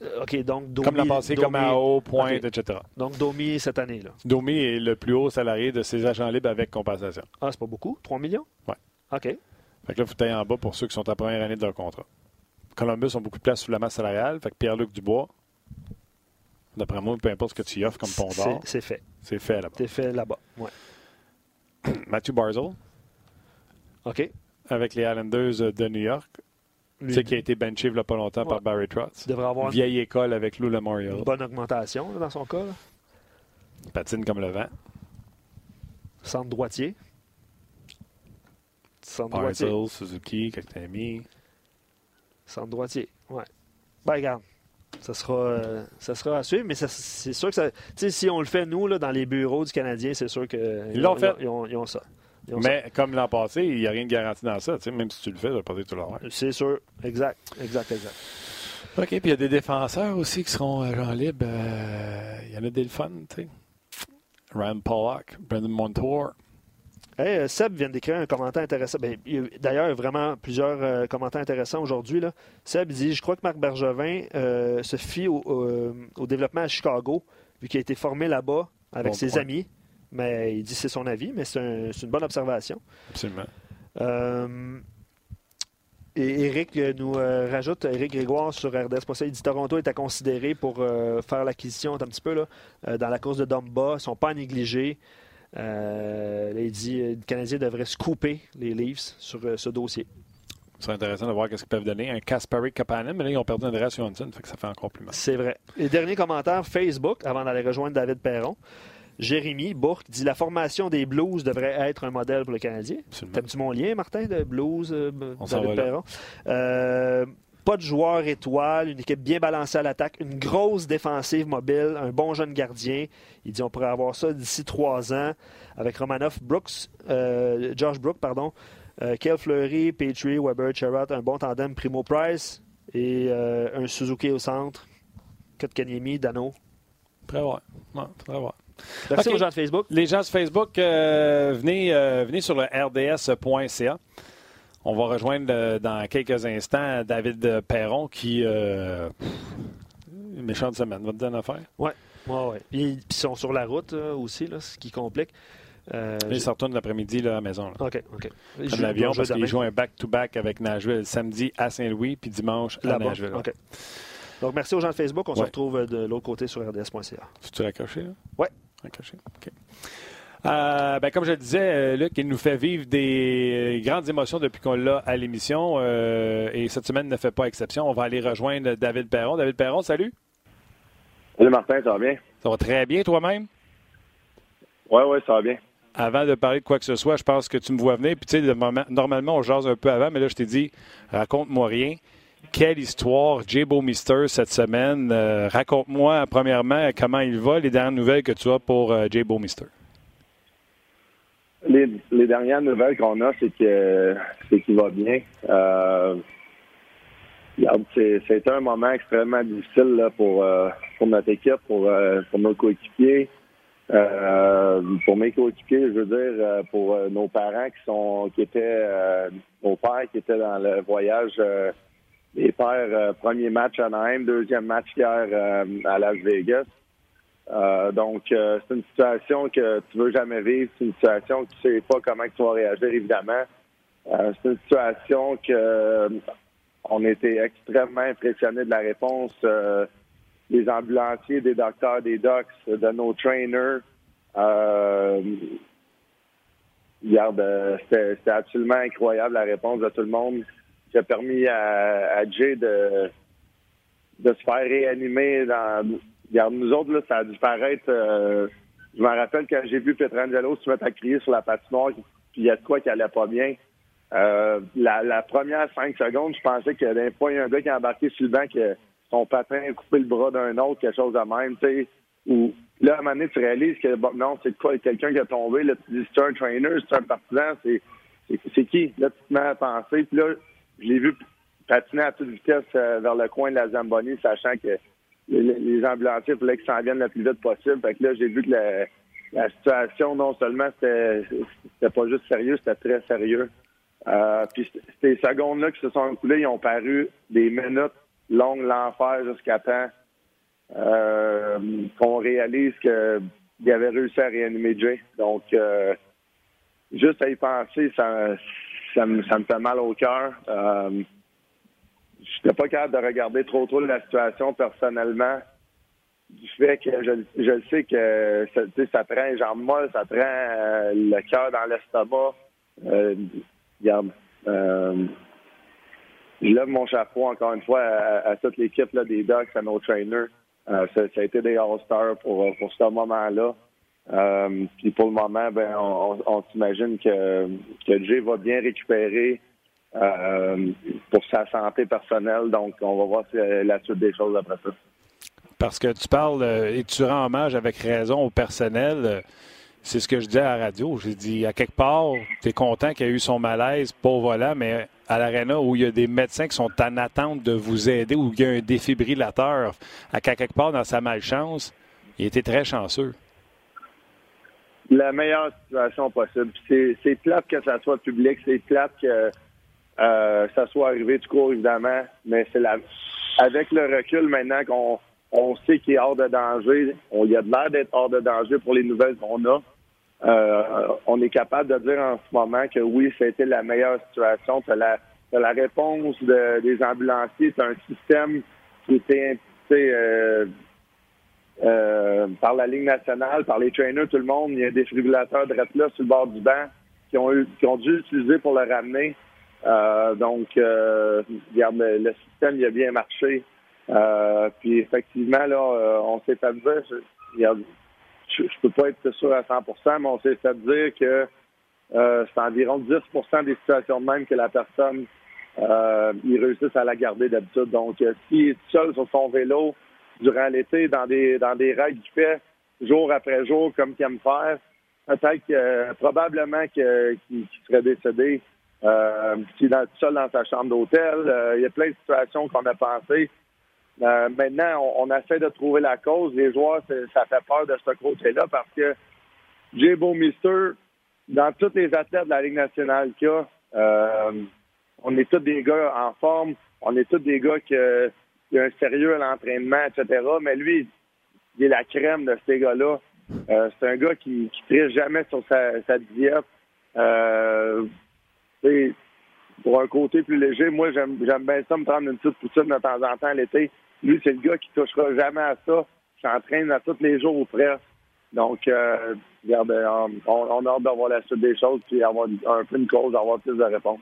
Euh, OK, donc Domi. Comme l'an passé, comme Domi- à haut, pointe, etc. Donc Domi cette année. là. Domi est le plus haut salarié de ses agents libres avec compensation. Ah, c'est pas beaucoup? 3 millions? Ouais. OK. Fait que là, il faut en bas pour ceux qui sont à la première année de leur contrat. Columbus ont beaucoup de place sous la masse salariale. Fait que Pierre-Luc Dubois, d'après moi, peu importe ce que tu y offres comme d'or, c'est fait. c'est fait là-bas. C'est fait là-bas. Ouais. Matthew Barzell, OK. avec les Islanders de New York, tu sais, qui a été benché il y a pas longtemps Ouais. par Barry Trotz. il devrait avoir une- Vieille école avec Lou Lamoriello. une bonne augmentation là, dans son cas. là. Patine comme le vent. Centre droitier. Centre droitier. Suzuki, Kotkaniemi. Centre droitier. Ouais. Ben, regarde. Ça sera, ça sera à suivre, mais c'est sûr que ça, si on le fait, nous, là, dans les bureaux du Canadien, c'est sûr qu'ils l'ont fait. Ils ont, ça. Mais comme l'an passé, il n'y a rien de garanti dans ça. Même si tu le fais, ça va pas dire tout l'heure. C'est sûr. Exact. Exact, exact. OK, puis il y a des défenseurs aussi qui seront agents libres. Il y en a des fun, tu sais. Rand Pollock, Brendan Montour. Hey, Seb vient d'écrire un commentaire intéressant. Ben, D'ailleurs, il y a vraiment plusieurs euh, commentaires intéressants aujourd'hui. Seb dit Je crois que Marc Bergevin euh, se fie au, développement à Chicago, vu qu'il a été formé là-bas avec ses amis. Mais il dit c'est son avis, mais c'est une bonne observation. Absolument. Euh, et Eric nous rajoute, Eric Grégoire sur RDS il dit Toronto est à considérer pour faire l'acquisition un petit peu là, dans la course de Domba. Ils ne sont pas négligés. Euh, il dit euh, le Canadien devrait se couper les Leafs sur euh, ce dossier. C'est intéressant de voir ce qu'ils peuvent donner. Un Kasperi Kapanen, mais là, ils ont perdu Andreas Johansson, fait que ça fait encore plus mal. C'est vrai. Et dernier commentaire Facebook, avant d'aller rejoindre David Perron. Jérémy Bourque dit la formation des Blues devrait être un modèle pour le Canadien. T'aimes-tu mon lien, Martin, de Blues, David Perron? pas de joueur étoile, une équipe bien balancée à l'attaque, une grosse défensive mobile, un bon jeune gardien. Il dit on pourrait avoir ça d'ici trois ans avec Romanoff, Brooks, euh, Josh Brook, pardon, euh, Fleury, Petrie, Weber, Cherrott, un bon tandem Primo Price et euh, un Suzuki au centre, Kotkaniemi, Dano. Très voir. très voir. Merci aux gens de Facebook. Les gens de Facebook, euh, venez, venez sur le rds.ca. On va rejoindre euh, dans quelques instants David Perron qui. Euh, méchante semaine, va te dire une affaire? Oui, ouais, ouais. Puis ils sont sur la route aussi, là, ce qui complique. Euh, ils retournent l'après-midi à la maison. OK, OK. Prennent l'avion parce qu'ils jouent un back-to-back avec Nashville samedi à Saint-Louis puis dimanche à Nashville. OK. Donc, merci aux gens de Facebook. On se retrouve de l'autre côté sur rds.ca. Tu raccroché, là? Oui. Euh, ben, comme je le disais, euh, Luc, il nous fait vivre des grandes émotions depuis qu'on l'a à l'émission. Euh, et cette semaine ne fait pas exception. On va aller rejoindre David Perron. David Perron, salut. Salut Martin, ça va bien? Ça va très bien toi-même? Oui, oui, ça va bien. Avant de parler de quoi que ce soit, je pense que tu me vois venir. Puis tu sais, normalement, on jase un peu avant, mais là, je t'ai dit, raconte-moi rien. Quelle histoire, J. Mister, cette semaine. raconte-moi, premièrement, comment il va, les dernières nouvelles que tu as pour J. Mister? Les, dernières nouvelles qu'on a, c'est que c'est qu'il va bien. Euh, c'est un moment extrêmement difficile euh, pour notre équipe, pour, euh, nos coéquipiers. Euh, pour mes coéquipiers, je veux dire, pour nos parents qui sont qui étaient nos pères qui étaient dans le voyage les pères, premier match à Naheim, deuxième match hier à Las Vegas. Euh, donc, euh, c'est une situation que tu veux jamais vivre. C'est une situation que tu sais pas comment tu vas réagir, évidemment. Euh, c'est une situation que on était extrêmement impressionnés de la réponse des ambulanciers, des docteurs, des docs, de nos trainers. c'était absolument incroyable la réponse de tout le monde qui a permis à, Jay de, se faire réanimer dans Regarde, nous autres, là, ça a dû paraître. Euh, je me rappelle quand j'ai vu Petrangelo se mettre à crier sur la patinoire, puis il y a de quoi qui allait pas bien. Euh, la, première cinq secondes, je pensais qu'il y avait un, gars qui a embarqué sur le banc, que son patin a coupé le bras d'un autre, quelque chose de même, tu sais. Ou là, à un moment donné, tu réalises que non, c'est quoi, quelqu'un qui a tombé, là, tu dis c'est un trainer, c'est un partisan, c'est, qui? Là, tu te mets à penser, puis là, je l'ai vu patiner à toute vitesse euh, vers le coin de la Zamboni, sachant que les, ambulanciers voulaient qu'ils s'en viennent le plus vite possible. Fait que là, j'ai vu que la, situation, non seulement c'était, pas juste sérieux, c'était très sérieux. Euh, puis ces secondes-là qui se sont écoulées, ils ont paru des minutes longues, l'enfer jusqu'à temps euh, qu'on réalise qu'il avait réussi à réanimer Jay. Donc, juste à y penser, ça, ça, me, ça me fait mal au cœur. Euh, je n'étais pas capable de regarder trop trop la situation personnellement. Du fait que je, je sais que ça, ça prend les jambes molles, ça prend euh, le cœur dans l'estomac. Euh, regarde, je lève mon chapeau encore une fois à, toute l'équipe des Ducks, à nos trainers. Euh, ça, a été des All-Stars pour, pour ce moment-là. Euh, puis pour le moment, ben, on, on, s'imagine que, que Jay va bien récupérer. Euh, pour sa santé personnelle. Donc, on va voir la suite des choses après ça. Parce que tu parles et tu rends hommage avec raison au personnel. C'est ce que je dis à la radio. J'ai dit, à quelque part, tu es content qu'il y ait eu son malaise, pas volant, mais à l'aréna où il y a des médecins qui sont en attente de vous aider, où il y a un défibrillateur, à quelque part dans sa malchance, il était très chanceux. La meilleure situation possible. C'est plate que ça soit public, c'est plate que euh, ça soit arrivé du cours, évidemment, mais c'est la... avec le recul maintenant qu'on on sait qu'il est hors de danger, on y a de l'air d'être hors de danger pour les nouvelles qu'on a. Euh, on est capable de dire en ce moment que oui, été la meilleure situation. La, la réponse des ambulanciers. C'est un système qui était euh, euh, par la Ligue nationale, par les trainers, tout le monde. Il y a des défibrillateur de là sur le bord du banc qui ont, dû l'utiliser pour le ramener. Euh, donc, regarde, le, système il a bien marché. puis effectivement, là, on s'est fait dire, je, ne peux pas être sûr à 100% mais on s'est fait dire que euh, c'est environ 10% des situations de même que la personne euh, il réussisse à la garder d'habitude. Donc, euh, s'il est seul sur son vélo durant l'été, dans des dans des règles qu'il fait jour après jour comme qu'il aime faire, peut-être que probablement qu'il serait décédé. Euh, est seul dans sa chambre d'hôtel. il y a plein de situations qu'on a pensées. Euh, maintenant, on, essaie de trouver la cause. Les joueurs, ça fait peur de ce côté-là parce que Jay Mister, dans tous les athlètes de la Ligue nationale qu'il y a, euh, on est tous des gars en forme, on est tous des gars qui, ont un sérieux à l'entraînement, etc. Mais lui, il est la crème de ces gars-là. Euh, c'est un gars qui ne jamais sur sa, diète. pour un côté plus léger, moi, j'aime bien ça me prendre une petite poutine de temps en temps l'été. Lui, c'est le gars qui touchera jamais à ça. Je s'entraîne à tous les jours ou presque. Donc, euh, euh, on, a hâte d'avoir la suite des choses puis avoir un peu une cause, avoir plus de réponses.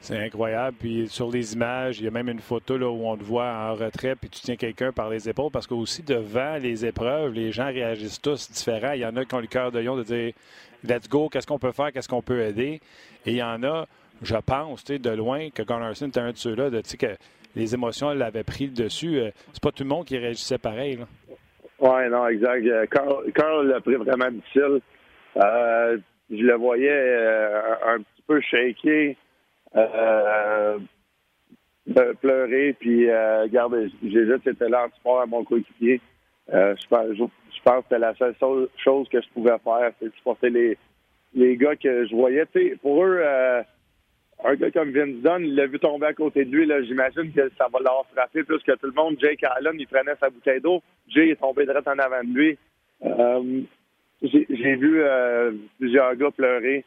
C'est incroyable. Puis sur les images, il y a même une photo là, où on te voit en retrait, puis tu tiens quelqu'un par les épaules, parce que aussi devant les épreuves, les gens réagissent tous différents. Il y en a qui ont le cœur de lion de dire Let's go, qu'est-ce qu'on peut faire, qu'est-ce qu'on peut aider? Et il y en a, je pense, de loin, que Gunnarsson était un de ceux-là, de que les émotions l'avaient pris dessus. Euh, c'est pas tout le monde qui réagissait pareil. Oui, non, exact. Euh, Carl, l'a pris vraiment difficile. Euh, je le voyais un petit peu shaké, pleurer, puis regarde, j'ai dit que c'était sport à mon coéquipier. je, pense, je, pense que c'était la seule chose que je pouvais faire, c'est supporter les, les gars que je voyais. pour eux, un gars comme Vince Dunn, il l'a vu tomber à côté de lui. J'imagine que ça va l'avoir frappé plus que tout le monde. Jake Allen, il prenait sa bouteille d'eau. Jay est tombé direct en avant de lui. Euh, j'ai vu euh, plusieurs gars pleurer.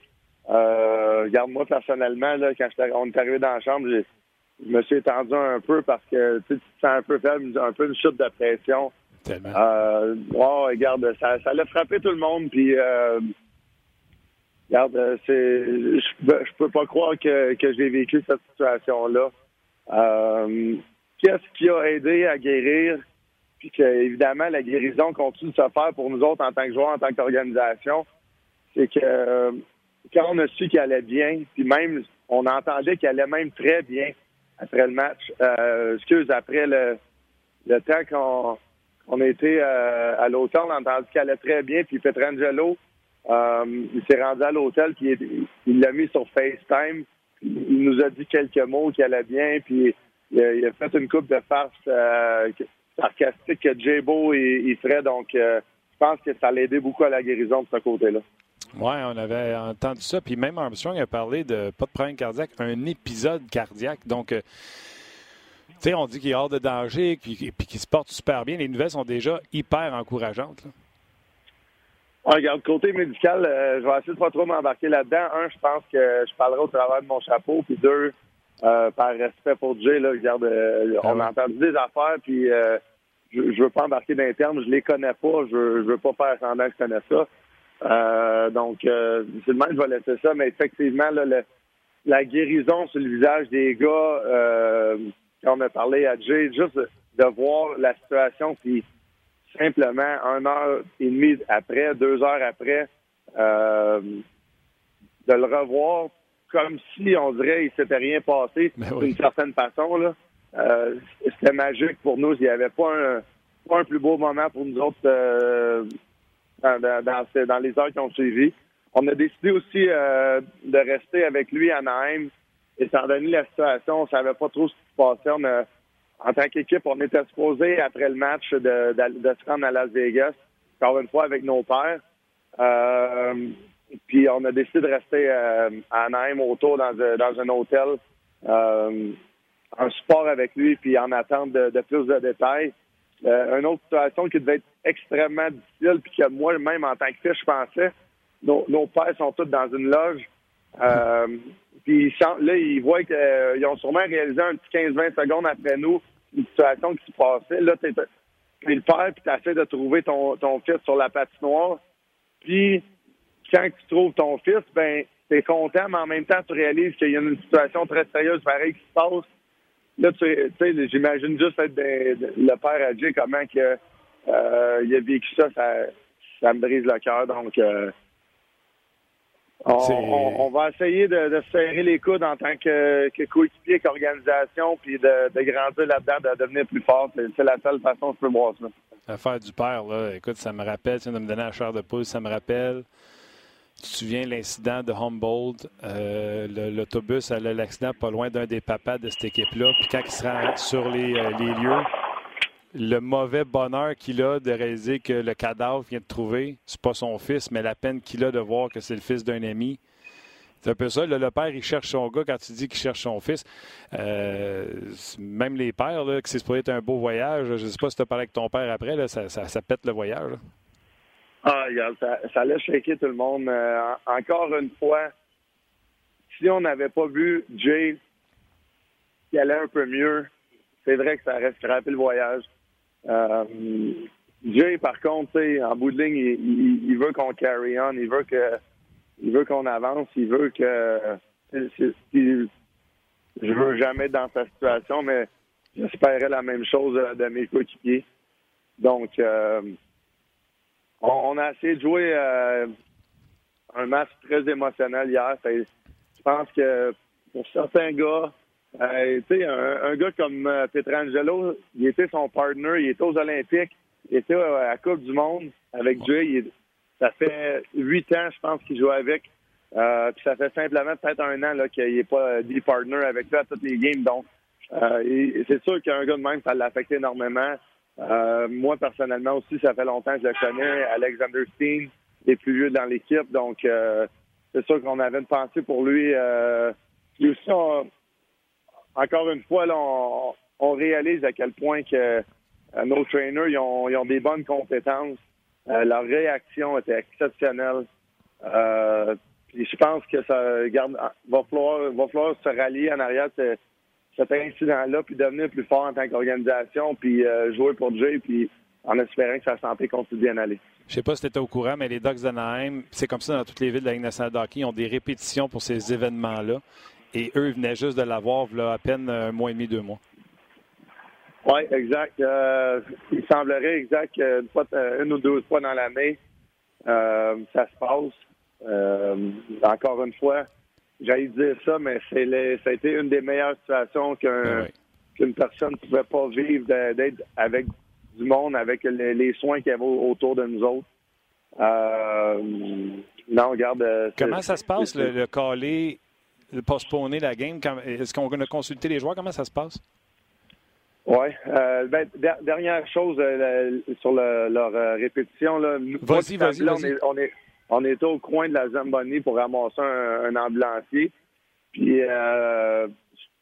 Euh, regarde, moi, personnellement, là, quand on est arrivé dans la chambre, je me suis étendu un peu parce que tu te sens un peu faible, un peu une chute de pression. Tellement. Euh, regarde, ça, ça l'a frappé tout le monde. Puis euh, Regarde, euh, c'est, je, peux pas croire que, que j'ai vécu cette situation-là. Euh, qu'est-ce qui a aidé à guérir? Puis que, évidemment, la guérison continue de se faire pour nous autres en tant que joueurs, en tant qu'organisation. C'est que quand on a su qu'il allait bien, puis même on entendait qu'il allait même très bien après le match. Euh, excuse, après le, le temps qu'on on était à l'hôtel, on a entendu qu'il allait très bien, puis Petrangelo, euh, il s'est rendu à l'hôtel, puis il l'a mis sur FaceTime. Il nous a dit quelques mots qui allaient bien, puis il a, fait une coupe de farce euh, sarcastique que J-Bo il, ferait. Donc, euh, je pense que ça l'a aidé beaucoup à la guérison de ce côté-là. Oui, on avait entendu ça. Puis même Armstrong a parlé de pas de problème cardiaque, un épisode cardiaque. Donc, tu sais, on dit qu'il est hors de danger, puis, qu'il se porte super bien. Les nouvelles sont déjà hyper encourageantes. Ah, regarde, côté médical, euh, je vais essayer de pas trop m'embarquer là-dedans. Un, je pense que je parlerai au travers de mon chapeau. Puis deux, euh, par respect pour Jay, là, regarde, euh, ah on a entendu des affaires, puis je, je veux pas embarquer d'interne, je les connais pas, je, je veux pas faire semblant que je connais ça. Donc, euh, c'est le même, je vais laisser ça, mais effectivement, là, la guérison sur le visage des gars, quand on a parlé à Jay, juste de voir la situation, puis simplement une heure et demie après, deux heures après, euh, de le revoir comme si on dirait il s'était rien passé ben d'une certaine façon. Là. Euh, c'était magique pour nous. Il n'y avait pas pas un plus beau moment pour nous autres dans, les heures qui ont suivi. On a décidé aussi de rester avec lui à Naheim. Étant donné la situation, on savait pas trop ce qui se passait. en tant qu'équipe, on était supposé, après le match, de, de, à Las Vegas, encore une fois avec nos pères. puis on a décidé de rester à Anaheim autour dans, un hôtel euh, un sport avec lui, puis en attente de, plus de détails. Euh, une autre situation qui devait être extrêmement difficile, puis que moi-même, en tant que fils, je pensais, nos, nos pères sont tous dans une loge. Euh, puis là, ils voient qu'ils ont sûrement réalisé un petit 15-20 secondes après nous une situation qui se passait. Là, t'es le père, puis tu essaies de trouver ton, ton fils sur la patinoire. Puis, quand tu trouves ton fils, ben t'es content, mais en même temps, tu réalises qu'il y a une situation très sérieuse pareil qui se passe. Là, tu sais, j'imagine juste être le père à Jay, comment que, euh, il a vécu ça, ça, me brise le cœur. Donc, euh, on, va essayer de, se serrer les coudes en tant que, que coéquipier, qu'organisation, puis de, grandir là-dedans, de devenir plus fort. C'est la seule façon que je peux voir ça. L'affaire du père, là, écoute, ça me rappelle, tu viens de me donner la chair de poule, ça me rappelle tu te souviens l'incident de Humboldt, euh, l'autobus a l'accident pas loin d'un des papas de cette équipe-là. Puis quand il sera sur les, euh, les, lieux, le mauvais bonheur qu'il a de réaliser que le cadavre vient de trouver, c'est pas son fils, mais la peine qu'il a de voir que c'est le fils d'un ami. C'est un peu ça. le père, il cherche son gars quand tu dis qu'il cherche son fils. Euh, même les pères, que c'est supposé être un beau voyage, je sais pas si tu as parlé avec ton père après, ça, pète le voyage. Ah, regarde, ça, ça laisse shaker tout le monde. Euh, encore une fois, si on n'avait pas vu Jay qui allait un peu mieux, c'est vrai que ça reste scrappé le voyage. Euh, Jay, par contre, en bout de ligne, il, veut qu'on carry on, il veut que il veut qu'on avance, il veut que je veux jamais être dans sa situation, mais j'espérais la même chose de mes coéquipiers. Donc euh, on, a essayé de jouer euh, un match très émotionnel hier. Je pense que pour certains gars, euh, tu sais, un, gars comme euh, Petrangelo, il était son partner, il était aux Olympiques, il était à la Coupe du Monde avec Jay. ça fait huit ans, je pense, qu'il joue avec. puis ça fait simplement peut-être un an qu'il n'est pas dit partner avec lui à toutes les games. Donc, c'est sûr qu'un gars de même, ça l'a affecté énormément. Euh, moi, personnellement aussi, ça fait longtemps que je le connais. Alexander Steen est plus vieux dans l'équipe, donc euh, c'est sûr qu'on avait une pensée pour lui. Euh, aussi, encore une fois, là, on, réalise à quel point que nos trainers ils ont, des bonnes compétences. leur réaction était exceptionnelle. puis je pense que ça garde, va falloir, va falloir se rallier en arrière cet incident-là, puis devenir plus fort en tant qu'organisation, puis euh, jouer pour Jay, puis en espérant que sa santé continue bien aller. Je sais pas si tu étais au courant, mais les Ducks d'Anaheim, c'est comme ça dans toutes les villes de la Ligue nationale de hockey, ils ont des répétitions pour ces événements-là. Et eux venaient juste de l'avoir à peine un mois et demi, deux mois. Oui, exact. Euh, il semblerait exact qu'une euh, une ou deux fois dans l'année, ça se passe. encore une fois, J'allais dire ça, mais c'est ça a été une des meilleures situations qu'un, ben qu'une personne ne pouvait pas vivre d'être avec du monde, avec les, soins qu'il y avait autour de nous autres. Euh, non, regarde. Euh, comment ça se passe, le, le caler, le postponer la game? Est-ce qu'on a consulté les joueurs? Comment ça se passe? Oui. Euh, ben, dernière chose sur leur répétition. Vas-y, vas-y. on est on était au coin de la Zamboni pour ramasser un, ambulancier. Puis, euh,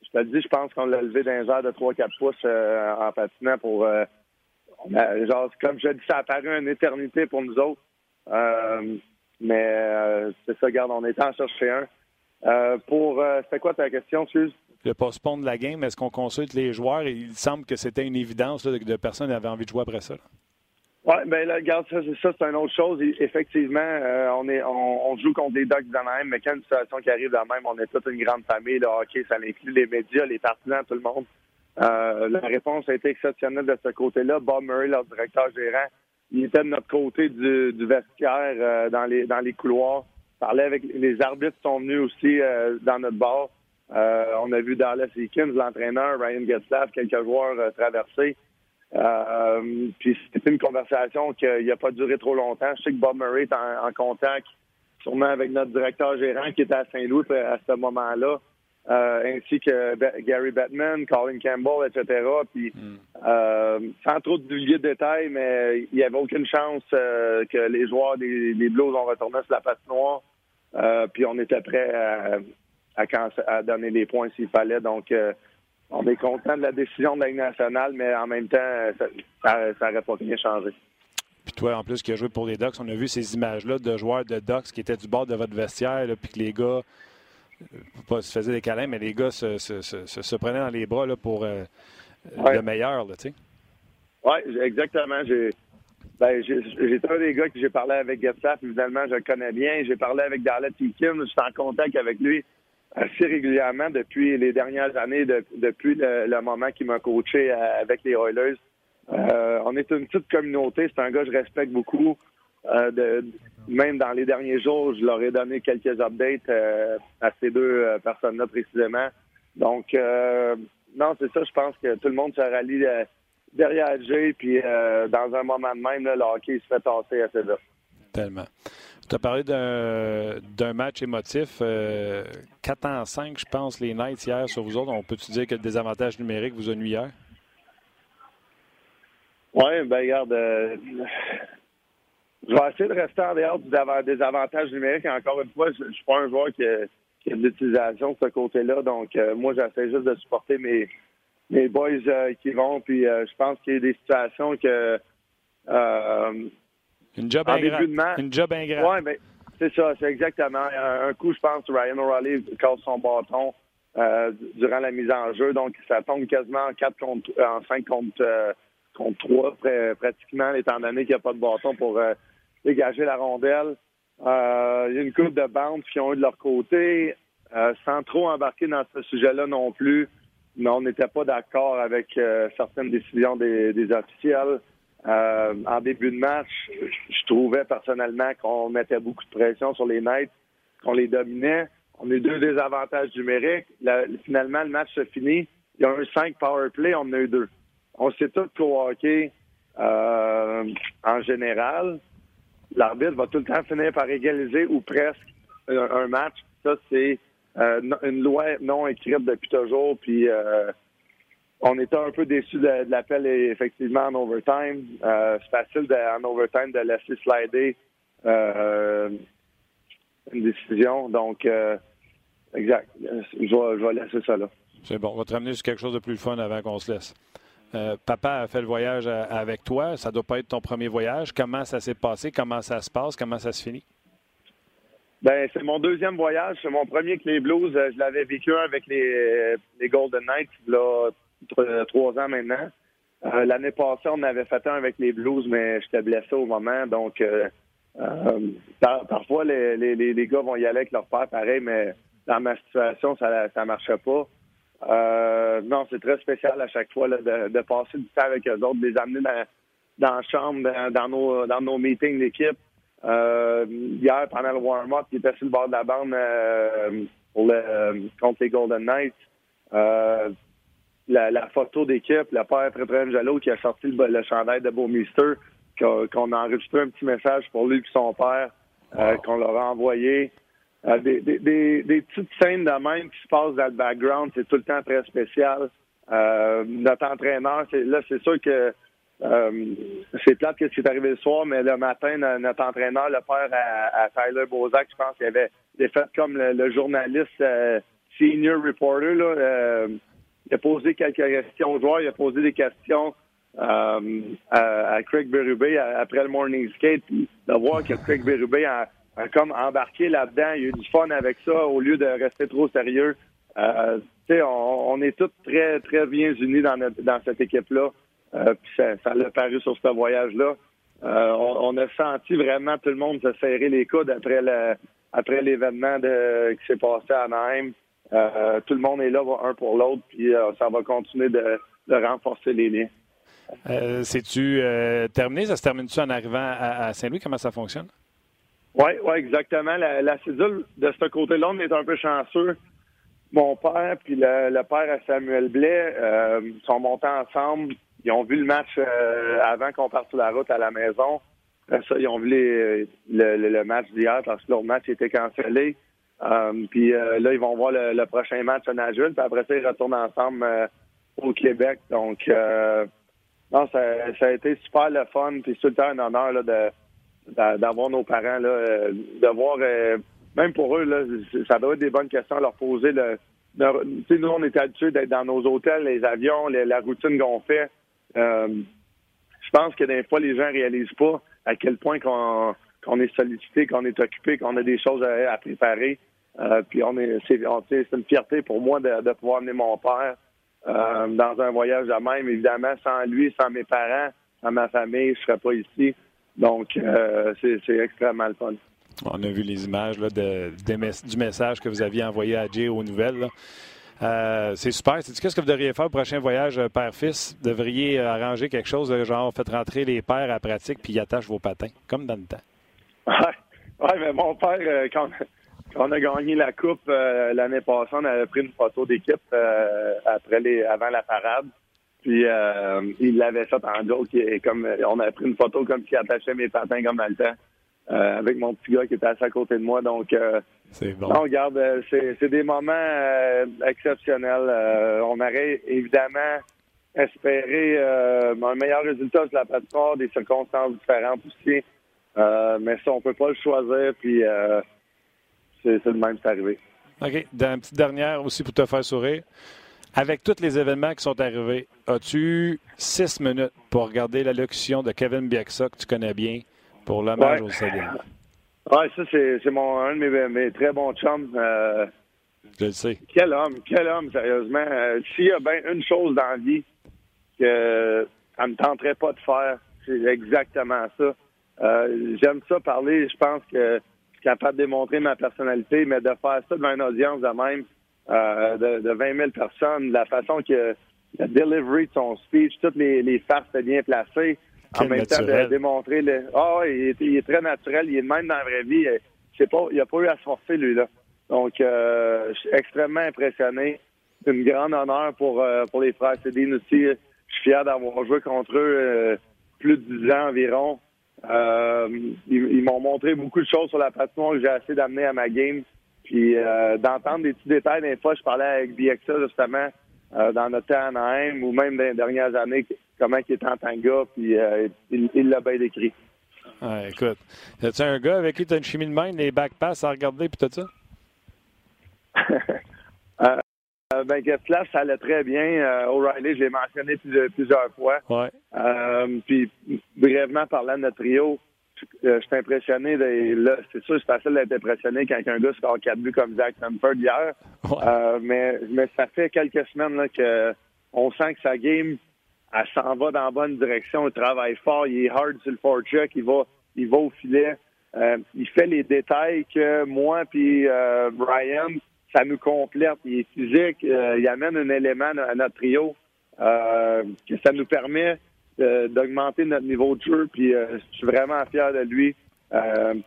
je te dis, je pense qu'on l'a levé d'un genre de 3-4 pouces euh, en patinant pour. Euh, genre, comme je dis, ça a paru une éternité pour nous autres. mais c'est ça, regarde, on était en chercher un. pour. C'était quoi ta question, excuse? Le postpone de la game, est-ce qu'on consulte les joueurs? Il semble que c'était une évidence que personne n'avait envie de jouer après ça. Oui, ben là, regarde, ça, ça c'est une autre chose. Effectivement, euh, on est on, joue contre des Ducks de même, mais quand une situation qui arrive de même, on est toute une grande famille. Là, hockey, ça inclut les médias, les partisans, tout le monde. Euh, la réponse a été exceptionnelle de ce côté-là. Bob Murray, leur directeur gérant, il était de notre côté du, vestiaire euh, dans les couloirs. Parlait avec les arbitres sont venus aussi dans notre bar. on a vu Dallas Eakins, l'entraîneur, Ryan Getzlaff, quelques joueurs traverser. Euh, puis c'était une conversation qui n'a pas duré trop longtemps. Je sais que Bob Murray est en, contact, sûrement avec notre directeur gérant qui était à Saint-Louis à ce moment-là, euh, ainsi que Gary Bettman, Colin Campbell, etc. Puis hmm. euh, sans trop de divulguer de détails, mais il n'y avait aucune chance que les joueurs des, Blues ont retourné sur la patinoire. puis on était prêt à, à, donner les points s'il fallait. Donc on est content de la décision de la Ligue nationale, mais en même temps, ça n'aurait pas bien changé. Puis toi, en plus, qui a joué pour les Ducks, on a vu ces images-là de joueurs de Ducks qui étaient du bord de votre vestiaire, puis que les gars, euh, pas se faisaient des câlins, mais les gars se, se, se, prenaient dans les bras là, pour euh, le meilleur, tu sais. Oui, exactement. J'ai ben, j'étais un des gars que j'ai parlé avec Getsaf, évidemment, je le connais bien. J'ai parlé avec Darlette Kim, je suis en contact avec lui assez régulièrement depuis les dernières années, depuis le, moment qu'il m'a coaché euh, avec les Oilers. Euh, on est une petite communauté. C'est un gars que je respecte beaucoup. Euh, de, même dans les derniers jours, je leur ai donné quelques updates à ces deux personnes-là précisément. Donc, non, c'est ça. Je pense que tout le monde se rallie derrière Jay. Puis, dans un moment de même, le hockey se fait tasser à ces deux. Tellement. Tu as parlé d'un match émotif. 4 euh, en 5, je pense, les Knights hier sur vous autres. On peut-tu dire que le désavantage numérique vous a nuit hier? Oui, ben regarde, euh, je vais essayer de rester en dehors du désavantage numérique. Encore une fois, je ne suis pas un joueur qui a, de l'utilisation de ce côté-là. Donc, euh, moi, j'essaie juste de supporter mes, mes boys qui vont. Puis, je pense qu'il y a des situations que une job ingrat. Une job ingrat. Oui, mais c'est ça, c'est exactement. Un, coup, je pense, Ryan O'Reilly casse son bâton euh, durant la mise en jeu. Donc, ça tombe quasiment en 4 contre, en 5 contre, euh, contre 3, pratiquement, étant donné qu'il n'y a pas de bâton pour euh, dégager la rondelle. il y a une coupe de bandes qui ont eu de leur côté, sans trop embarquer dans ce sujet-là non plus. Mais on n'était pas d'accord avec certaines décisions des, des officiels. Euh, en début de match, je trouvais personnellement qu'on mettait beaucoup de pression sur les Knights, qu'on les dominait. On a eu deux désavantages numériques. finalement, le match se finit. Il y a un 5 power play, on en a eu deux. On sait tout qu'au hockey, euh, en général, l'arbitre va tout le temps finir par égaliser ou presque un, match. Ça, c'est euh, une loi non écrite depuis toujours. Puis on était un peu déçus de, l'appel effectivement en overtime. Euh, c'est facile en overtime de laisser slider euh, une décision. Donc, euh, exact. Je vais, laisser ça là. C'est bon. On va te ramener sur quelque chose de plus fun avant qu'on se laisse. papa a fait le voyage avec toi. Ça ne doit pas être ton premier voyage. Comment ça s'est passé? Comment ça se passe? Comment ça se finit? Ben, c'est mon deuxième voyage. C'est mon premier avec les Blues. Je l'avais vécu avec les, les Golden Knights là, trois ans maintenant. Euh, l'année passée, on avait fait un avec les Blues, mais j'étais blessé au moment. Donc, euh, euh, parfois, les, les, les, gars vont y aller avec leur père, pareil, mais dans ma situation, ça ne marchait pas. non, c'est très spécial à chaque fois de, passer du temps avec eux autres, de les amener dans, dans la chambre, dans, nos, dans nos meetings d'équipe. hier, pendant le warm-up, était sur le bord de la bande pour contre les Golden Knights la, photo d'équipe, le père très Jalo qui a sorti le, chandail de Beaumister, qu'on a enregistré un petit message pour lui et son père, euh, qu'on leur a envoyé. Euh, des, petites scènes de même qui se passent dans le background, c'est tout le temps très spécial. Euh, notre entraîneur, là, c'est sûr que c'est plate que ce qui est arrivé le soir, mais le matin, notre entraîneur, le père à, Tyler Bozak, je pense qu'il avait fait comme le, journaliste senior reporter, là, il a posé quelques questions aux joueurs, il a posé des questions euh, à, Craig Berube après le morning skate, de voir que Craig Berube a, comme embarqué là-dedans, il a eu du fun avec ça au lieu de rester trop sérieux. Euh, on, on, est tous très très bien unis dans, dans cette équipe-là. Euh, puis ça, l'a paru sur ce voyage-là. Euh, on, a senti vraiment tout le monde se serrer les coudes après l'événement qui s'est passé à Anaheim. Euh, tout le monde est là un pour l'autre, puis euh, ça va continuer de, renforcer les liens. Euh, C'est-tu terminé? Ça se termine-tu en arrivant à, Saint-Louis? Comment ça fonctionne? Oui, ouais, exactement. La, la cédule de ce côté-là, on est un peu chanceux. Mon père puis le, père à Samuel Blais sont montés ensemble. ils ont vu le match avant qu'on parte sur la route à la maison. Après ça, ils ont vu le, match d'hier parce que leur match était cancellé. Puis là, ils vont voir le, prochain match à Nashville. Puis après ça, ils retournent ensemble au Québec. Donc, non, ça, a été super le fun. Puis c'est tout le temps un honneur là, de, d'avoir nos parents, là, de voir même pour eux, là, ça doit être des bonnes questions à leur poser. Le, nous, on est habitués d'être dans nos hôtels, les avions, la routine qu'on fait. Euh, je pense que des fois, les gens réalisent pas à quel point qu'on est sollicité, qu'on est occupé, qu'on a des choses à, préparer. Euh, puis on est, c'est, une fierté pour moi de, pouvoir amener mon père euh, dans un voyage de même. Évidemment, sans lui, sans mes parents, sans ma famille, je serais pas ici. Donc, c'est extrêmement le fun. On a vu les images du message que vous aviez envoyé à Jay aux nouvelles. Euh, c'est super. Qu'est-ce que vous devriez faire au prochain voyage euh, père-fils? Devriez euh, arranger quelque chose de genre, faites rentrer les pères à pratique puis ils attachent vos patins, comme dans le temps. Oui, ouais, mais mon père, quand, on a gagné la Coupe l'année passée, on avait pris une photo d'équipe après les, avant la parade. Puis il l'avait fait en joke. comme, on avait pris une photo comme qui attachait mes patins comme dans le temps. Euh, avec mon petit gars qui était à côté de moi. Donc, euh, c'est bon. On regarde, euh, c'est des moments exceptionnels. on aurait évidemment espéré un meilleur résultat sur la plateforme, des circonstances différentes aussi. Mais ça, on peut pas le choisir. Puis, c'est le même, c'est arrivé. OK. Une petite dernière aussi pour te faire sourire. Avec tous les événements qui sont arrivés, as-tu six minutes pour regarder l'allocution de Kevin Bieksa, que tu connais bien, pour l'hommage au CDM. Oui, ça, c'est mon, un de mes, très bons chums. Euh, je le sais. Quel homme, quel homme, sérieusement. Euh, s'il y a bien une chose dans la vie que ça ne me tenterait pas de faire, c'est exactement ça. Euh, j'aime ça parler. Je pense que je suis capable de démontrer ma personnalité, mais de faire ça devant une audience de même, de, de, 20 000 personnes, la façon que la delivery de son speech, toutes les, les farces étaient bien placées, en même temps de démontrer le. Ah, il, est, très naturel, il est même dans la vraie vie. C'est pas, il n'a pas eu à se forcer, lui, là. Donc, euh, je suis extrêmement impressionné. C'est une grande honneur pour, euh, pour les frères Cédine aussi. Je suis fier d'avoir joué contre eux euh, plus de 10 ans environ. Ils, m'ont montré beaucoup de choses sur la patinoire que j'ai assez d'amener à ma game. Puis d'entendre des petits détails, des fois, je parlais avec BXA justement dans notre temps à Anaheim ou même dans les dernières années comment il est en tanga, puis euh, il l'a bien décrit. Ouais, écoute, y a un gars avec qui tu as une chimie de main, les backpasses à regarder, puis tout ça? euh, euh ben, ça allait très bien. Euh, O'Reilly, je l'ai mentionné plusieurs, fois. Ouais. Euh, puis, brièvement parlant de notre trio, je suis impressionné. là, c'est sûr, c'est facile d'être impressionné quand un gars score 4 buts comme Zach Sanford hier. mais, mais ça fait quelques semaines là, que on sent que sa game elle s'en va dans la bonne direction, il travaille fort, il est hard sur le forecheck, il va, il va au filet. Euh, il fait les détails que moi puis euh, Brian, ça nous complète. Il est physique, euh, il amène un élément à notre trio que ça nous permet d'augmenter notre niveau de jeu. Puis je suis vraiment fier de lui.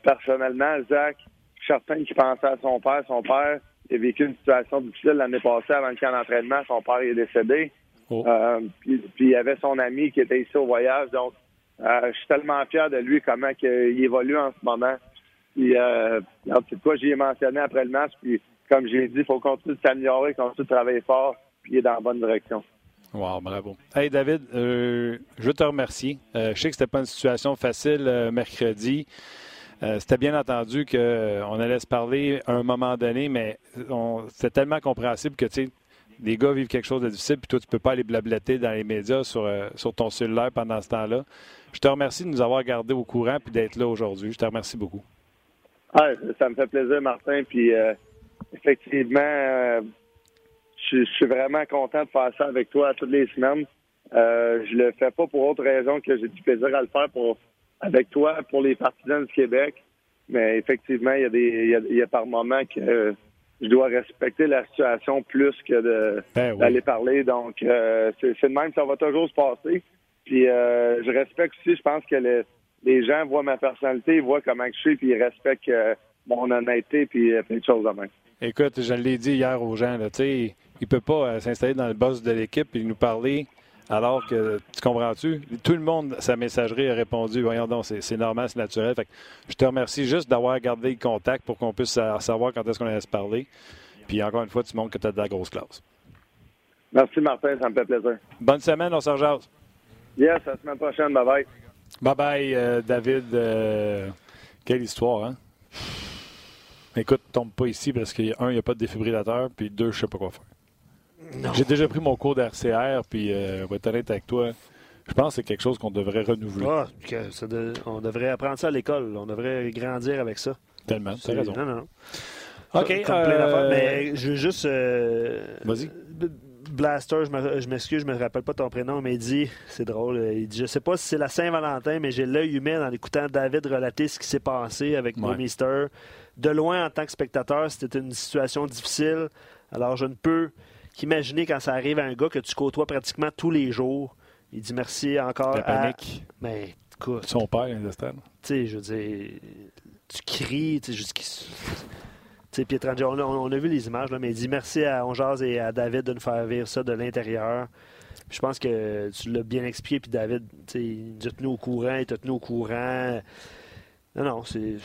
personnellement, Zach, je suis certain qu'il pensait à son père. Son père a vécu une situation difficile l'année passée avant le camp d'entraînement. Son père est décédé. Oh. Euh, puis, il y avait son ami qui était ici au voyage. Donc, euh, je suis tellement fier de lui, comment il évolue en ce moment. Puis, euh, c'est quoi j'ai mentionné après le match. Puis, comme j'ai dit, il faut continuer de s'améliorer, continuer de travailler fort, puis est dans la bonne direction. Wow, bravo. Hey David, je te remercie. je sais que c'était pas une situation facile mercredi. c'était bien entendu qu'on allait se parler à un moment donné, mais c'était tellement compréhensible que tu sais, les gars vivent quelque chose de difficile, puis toi, tu ne peux pas aller blablater dans les médias sur, euh, sur ton cellulaire pendant ce temps-là. Je te remercie de nous avoir gardés au courant et d'être là aujourd'hui. Je te remercie beaucoup. Ah, ça me fait plaisir, Martin. Puis euh, effectivement, euh, je, suis vraiment content de faire ça avec toi toutes les semaines. je le fais pas pour autre raison que j'ai du plaisir à le faire pour avec toi, pour les partisans du Québec. Mais effectivement, il y a des il y a par moments que je dois respecter la situation plus que ben d'aller parler. Donc, euh, c'est le même, ça va toujours se passer. Puis, euh, je respecte aussi, je pense que les gens voient ma personnalité, ils voient comment je suis, puis ils respectent euh, mon honnêteté, puis plein de choses de même. Écoute, je l'ai dit hier aux gens, là, il ne peut pas s'installer dans le boss de l'équipe et nous parler Alors que, tu comprends-tu? Tout le monde, sa messagerie a répondu, voyons donc, c'est normal, c'est naturel. Fait que je te remercie juste d'avoir gardé le contact pour qu'on puisse savoir quand est-ce qu'on allait se parler. Puis encore une fois, tu montres que tu as de la grosse classe. Merci Martin, ça me fait plaisir. Bonne semaine, on se rejase. Yes, à la semaine prochaine, bye bye. Bye bye, euh, David. Euh, quelle histoire, hein? Écoute, tombe pas ici parce qu'il y a un, il n'y a pas de défibrillateur, puis deux, je sais pas quoi faire. J'ai déjà pris mon cours d'RCR, puis euh, on va être honnête avec toi. Je pense que c'est quelque chose qu'on devrait renouveler. Ah, on devrait apprendre ça à l'école. On devrait grandir avec ça. Tellement, tu as raison. Non, non. OK. Comme plein Mais je veux juste. Vas-y. Blaster, je m'excuse, je me rappelle pas ton prénom, mais il dit, c'est drôle, euh, il dit, je sais pas si c'est la Saint-Valentin, mais j'ai l'œil humain en écoutant David relater ce qui s'est passé avec ouais. Mister. De loin, en tant que spectateur, c'était une situation difficile. Alors, je ne peux qu'imaginer quand ça arrive à un gars que tu côtoies pratiquement tous les jours. Il dit merci encore. La panique. Mais, écoute. Son père, il Tu sais, je veux dire, tu cries, tu sais, Pietrangelo, on, on, a vu les images, là, mais il dit merci à Onjaz et à David de nous faire vivre ça de l'intérieur. Je pense que tu l'as bien expliqué, puis David, il nous a tenu au courant, il t'a tenu au courant. Non, non, c'est.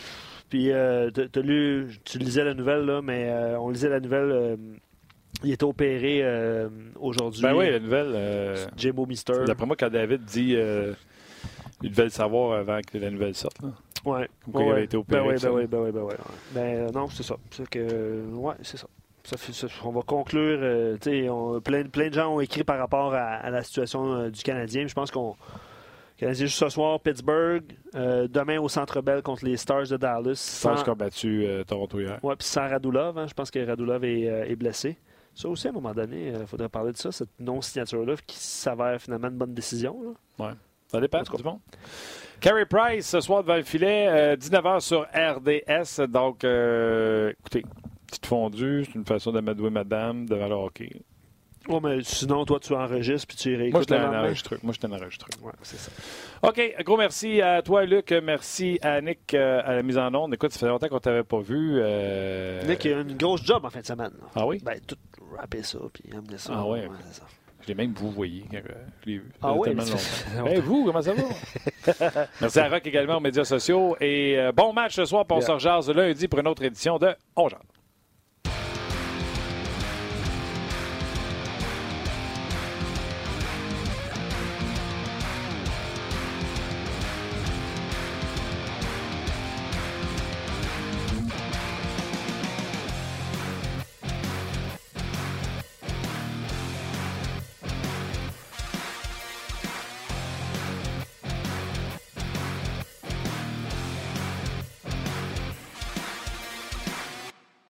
Puis, euh, as lu, tu lisais la nouvelle, là, mais euh, on lisait la nouvelle. Euh, il est opéré euh, aujourd'hui. Ben oui, la nouvelle. Jimbo Mister. D'après moi, quand David dit. il devait le savoir avant que la nouvelle sorte. Là. Oui. Comme il avait été opéré. Ben oui, ben oui, ben oui, ben oui. Ben non, c'est ça. C'est que, ouais, c'est ça. Ça, ça. on va conclure. Euh, on, plein, plein de gens ont écrit par rapport à, la situation euh, du Canadien. Je pense qu'on. Canadien juste ce soir, Pittsburgh. Euh, demain au Centre Bell contre les Stars de Dallas. Stars qui ont battu Toronto hier. Oui, puis sans Radulov. Hein, je pense que Radulov est, est, blessé. Ça aussi, à un moment donné, il faudrait parler de ça, cette non-signature-là qui s'avère finalement une bonne décision. Oui. Ça dépend du monde. Carey Price, ce soir devant le filet, 19h euh, sur RDS. Donc, euh, écoutez, petite fondue, c'est une façon de mettre madame devant le hockey. Mais sinon, toi, tu enregistres puis tu y Moi, je t'en enregistre. Moi, je t'en enregistre. Oui, c'est ça. OK. Gros merci à toi, Luc. Merci à Nick euh, à la mise en onde. Écoute, ça fait longtemps qu'on ne t'avait pas vu. Nick a une grosse job en fin de semaine. Ah oui? Ben, tout rapper ça puis amener ça. Ah oui. Ouais, c'est ça. Je l'ai même vous voyez quand je l'ai vu. Ah oui? hey, vous, comment ça va? Merci à Rock également aux médias sociaux. Et euh, bon match ce soir, pour ouais. on se lundi pour une autre édition de On